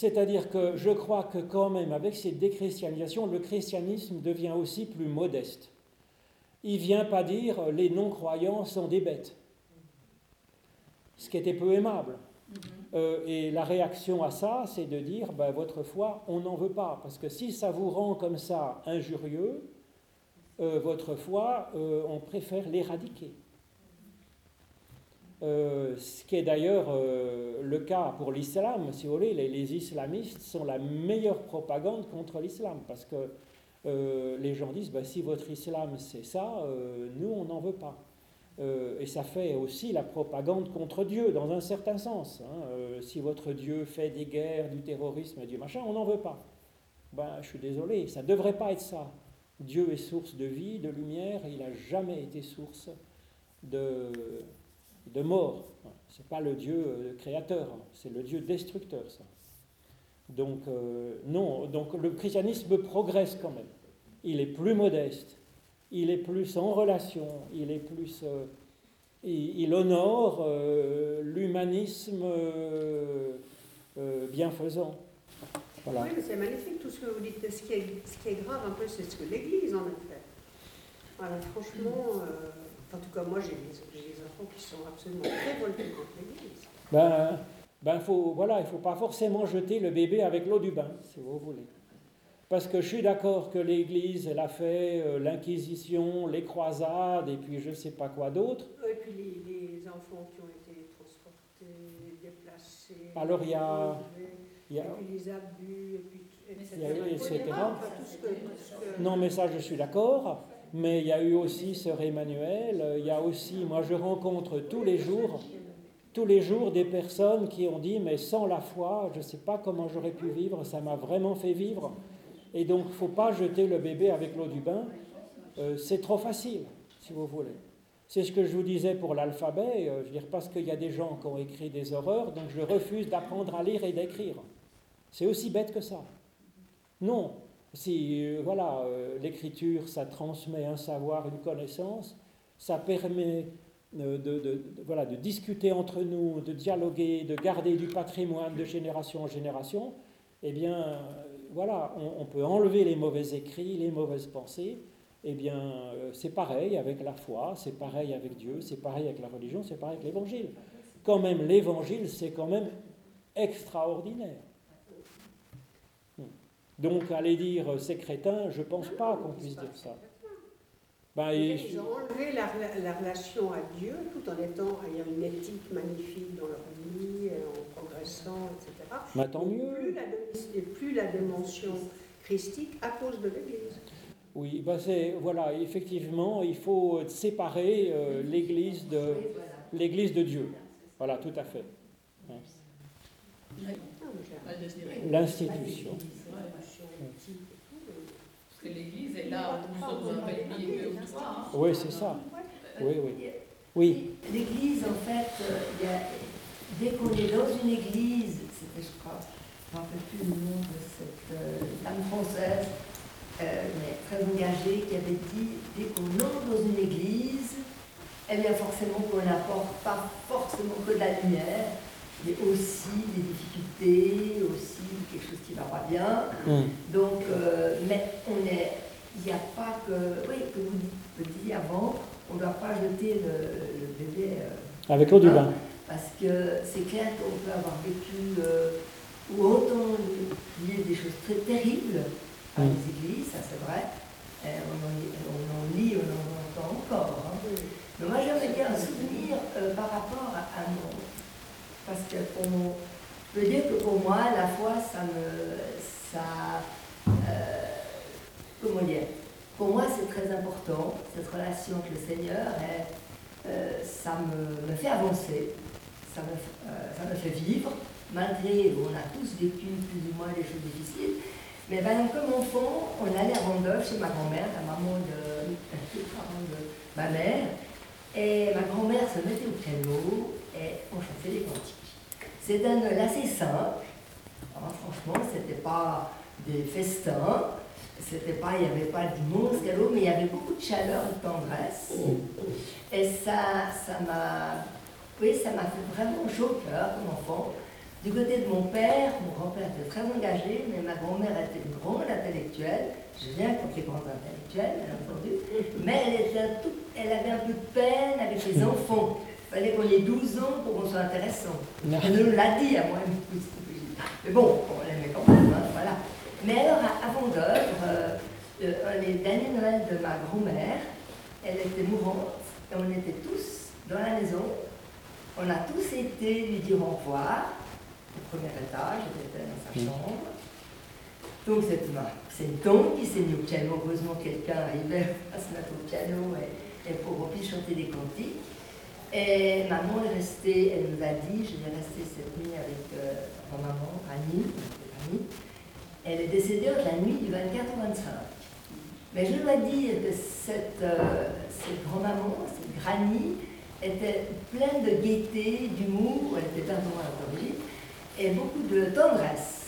C'est-à-dire que je crois que quand même, avec cette déchristianisation, le christianisme devient aussi plus modeste. Il ne vient pas dire les non-croyants sont des bêtes, ce qui était peu aimable. Euh, et la réaction à ça, c'est de dire, ben, votre foi, on n'en veut pas. Parce que si ça vous rend comme ça injurieux, euh, votre foi, euh, on préfère l'éradiquer. Ce qui est d'ailleurs le cas pour l'islam, si vous voulez, les, islamistes sont la meilleure propagande contre l'islam, parce que les gens disent, ben, si votre islam c'est ça, nous on n'en veut pas. Euh, et ça fait aussi la propagande contre Dieu, dans un certain sens. Hein. Euh, si votre Dieu fait des guerres, du terrorisme, du machin, on n'en veut pas. Ben, je suis désolé, ça ne devrait pas être ça. Dieu est source de vie, de lumière, il n'a jamais été source de, de mort. Ce n'est pas le Dieu euh, créateur, c'est le Dieu destructeur, ça. Donc, non, donc le christianisme progresse quand même. Il est plus modeste, il est plus en relation, il est plus. Euh, il, honore euh, l'humanisme euh, bienfaisant. Oui, mais c'est magnifique tout ce que vous dites. Ce qui est, grave un peu, c'est ce que l'Église en a fait. Voilà, franchement, en tout cas, moi j'ai des, enfants qui sont absolument révoltés contre l'Église. Ben, ben faut, voilà, il ne faut pas forcément jeter le bébé avec l'eau du bain, si vous voulez. Parce que je suis d'accord que l'Église, elle a fait euh, l'Inquisition, les croisades, et puis je ne sais pas quoi d'autre. Et puis les, enfants qui ont été transportés, déplacés. Alors il y a. Il y a et puis les abus, et puis, etc. Non, mais ça, je suis d'accord. Mais il y a eu aussi Sœur Emmanuel, il y a aussi, moi je rencontre tous les jours, tous les jours des personnes qui ont dit, mais sans la foi, je ne sais pas comment j'aurais pu vivre, ça m'a vraiment fait vivre. Et donc, il ne faut pas jeter le bébé avec l'eau du bain. Euh, c'est trop facile, si vous voulez. C'est ce que je vous disais pour l'alphabet, euh, je veux dire, parce qu'il y a des gens qui ont écrit des horreurs, donc je refuse d'apprendre à lire et d'écrire. C'est aussi bête que ça. Non, si euh, voilà, l'écriture, ça transmet un savoir, une connaissance, ça permet de, voilà, de discuter entre nous, de dialoguer, de garder du patrimoine de génération en génération, eh bien, voilà, on, peut enlever les mauvais écrits, les mauvaises pensées. Eh bien, euh, c'est pareil avec la foi, c'est pareil avec Dieu, c'est pareil avec la religion, c'est pareil avec l'évangile. Quand même, l'évangile, c'est quand même extraordinaire. Donc, aller dire euh, c'est crétin, je ne pense pas qu'on puisse dire ça. Ben, et- Ils ont enlevé la, la relation à Dieu tout en étant ayant une éthique magnifique dans leur vie, euh, en progressant, etc. ben, tant Et mieux. Plus la, et plus la dimension christique à cause de l'Église. Oui, ben c'est, voilà, effectivement, il faut séparer euh, l'Église de, l'Église de Dieu. Voilà, tout à fait. Ah, mais. L'institution. Parce que l'Église est là où nous sommes trois. hein. Oui, c'est ça. Oui, oui. Oui, L'église, en fait, euh, il y a- dès qu'on est dans une église, c'était, je crois, je ne me rappelle plus le nom de cette euh, dame française, euh, mais très engagée, qui avait dit dès qu'on entre dans une église, eh bien forcément qu'on n'apporte pas forcément que de la lumière, mais aussi des difficultés, aussi quelque chose qui ne va pas bien. Hum. Donc, euh, mais on est, il n'y a pas que, oui, que vous le disiez avant, on ne doit pas jeter le, le bébé, euh, avec l'eau du bain. parce que c'est clair qu'on peut avoir vécu euh, ou entendre dire des choses très terribles à Mm. les églises, ça c'est vrai. On, en, on en lit, on en entend encore. hein. Mais moi j'aimerais bien un souvenir euh, par rapport à, à mon. Parce que on peut dire que pour moi, la foi, ça me. Ça, euh, comment dire? Pour moi, c'est très important, cette relation avec le Seigneur. Et, euh, ça me, me fait avancer, ça me, euh, ça me fait vivre, malgré, on a tous vécu plus ou moins des choses difficiles. Mais ben, comme enfant, on allait à Randolph chez ma grand-mère, la maman de ma mère, et ma grand-mère se mettait au piano et on chantait des cantiques. C'était un Noël assez simple, hein, franchement, c'était pas des festins, c'était pas, il n'y avait pas d'immenses cadeaux, mais il y avait beaucoup de chaleur et de tendresse. Et ça, ça m'a, oui, ça m'a fait vraiment chaud au cœur comme enfant. Du côté de mon père, mon grand-père était très engagé, mais ma grand-mère était une grande intellectuelle. Je viens contre les grandes intellectuelles, bien entendu. Mais elle, était tout- elle avait un peu de peine avec les enfants. Il fallait qu'on ait 12 ans pour qu'on soit intéressant. Elle nous l'a dit à moi. Mais bon, on l'aimait quand même, hein, voilà. Mais alors, avant d'œuvre, euh, euh, les derniers Noël de ma grand-mère, elle était mourante, et on était tous dans la maison. On a tous été lui dire au revoir, au premier étage, elle était dans sa chambre. Donc c'est ma- c'est une tante qui s'est mise au piano, heureusement quelqu'un arrivait à se mettre au piano et, et pour puisse chanter des cantiques. Et maman est restée, elle nous a dit, je vais rester cette nuit avec euh, ma maman, Annie, Annie. Elle est décédée entre la nuit du 24 au 25. Mais je dois dire que cette, euh, cette grand-maman, cette granny, était pleine de gaieté, d'humour, elle était à l'origine, et beaucoup de tendresse.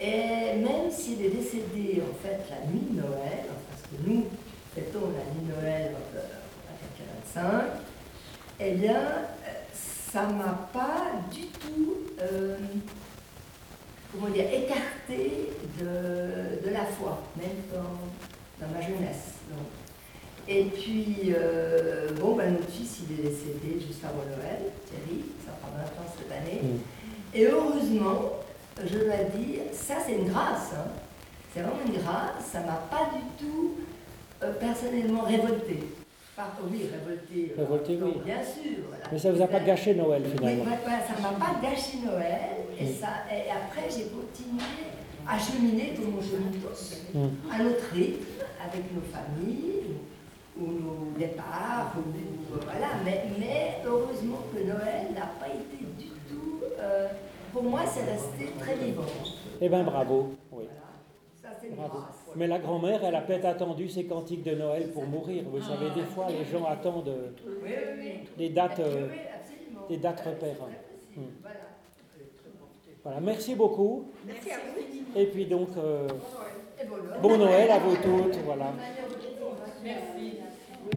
Et même s'il est décédé en fait la nuit de Noël, parce que nous fêtons la nuit de Noël euh, à 25, eh bien, euh, ça m'a pas du tout, euh, comment dire, écarté de, de la foi, même dans, dans ma jeunesse. Et puis, bon, ben, notre fils, il est décédé juste avant Noël, Thierry, ça fera 20 ans cette année. Mm. Et heureusement, je dois dire, ça c'est une grâce. hein. C'est vraiment une grâce. Ça m'a pas du tout euh, personnellement révolté. Par, oui, révolté. euh, Révolté, oui. Bien sûr. voilà. Mais ça vous a pas gâché Noël Oui, finalement. ouais, ouais, ça m'a pas gâché Noël. Et, ça, et après, j'ai continué à cheminer comme on chemine tous, Mm. à notre rythme, avec nos familles, ou, nos départs, ou, voilà. Mais, mais heureusement que Noël n'a pas été. Euh, pour moi, c'est resté très vivant. Eh bien, bravo. Oui. Voilà. Ça, Bravo. Mais la grand-mère, elle a peut-être attendu ses cantiques de Noël pour mourir. Vous savez, des fois, les gens attendent euh, Oui, oui, oui. les dates. euh, des dates Oui, repères. c'est possible. Mm. Voilà. Voilà, merci beaucoup. Merci à vous. Et puis donc, euh, bon Noël à vous toutes. Voilà. Manière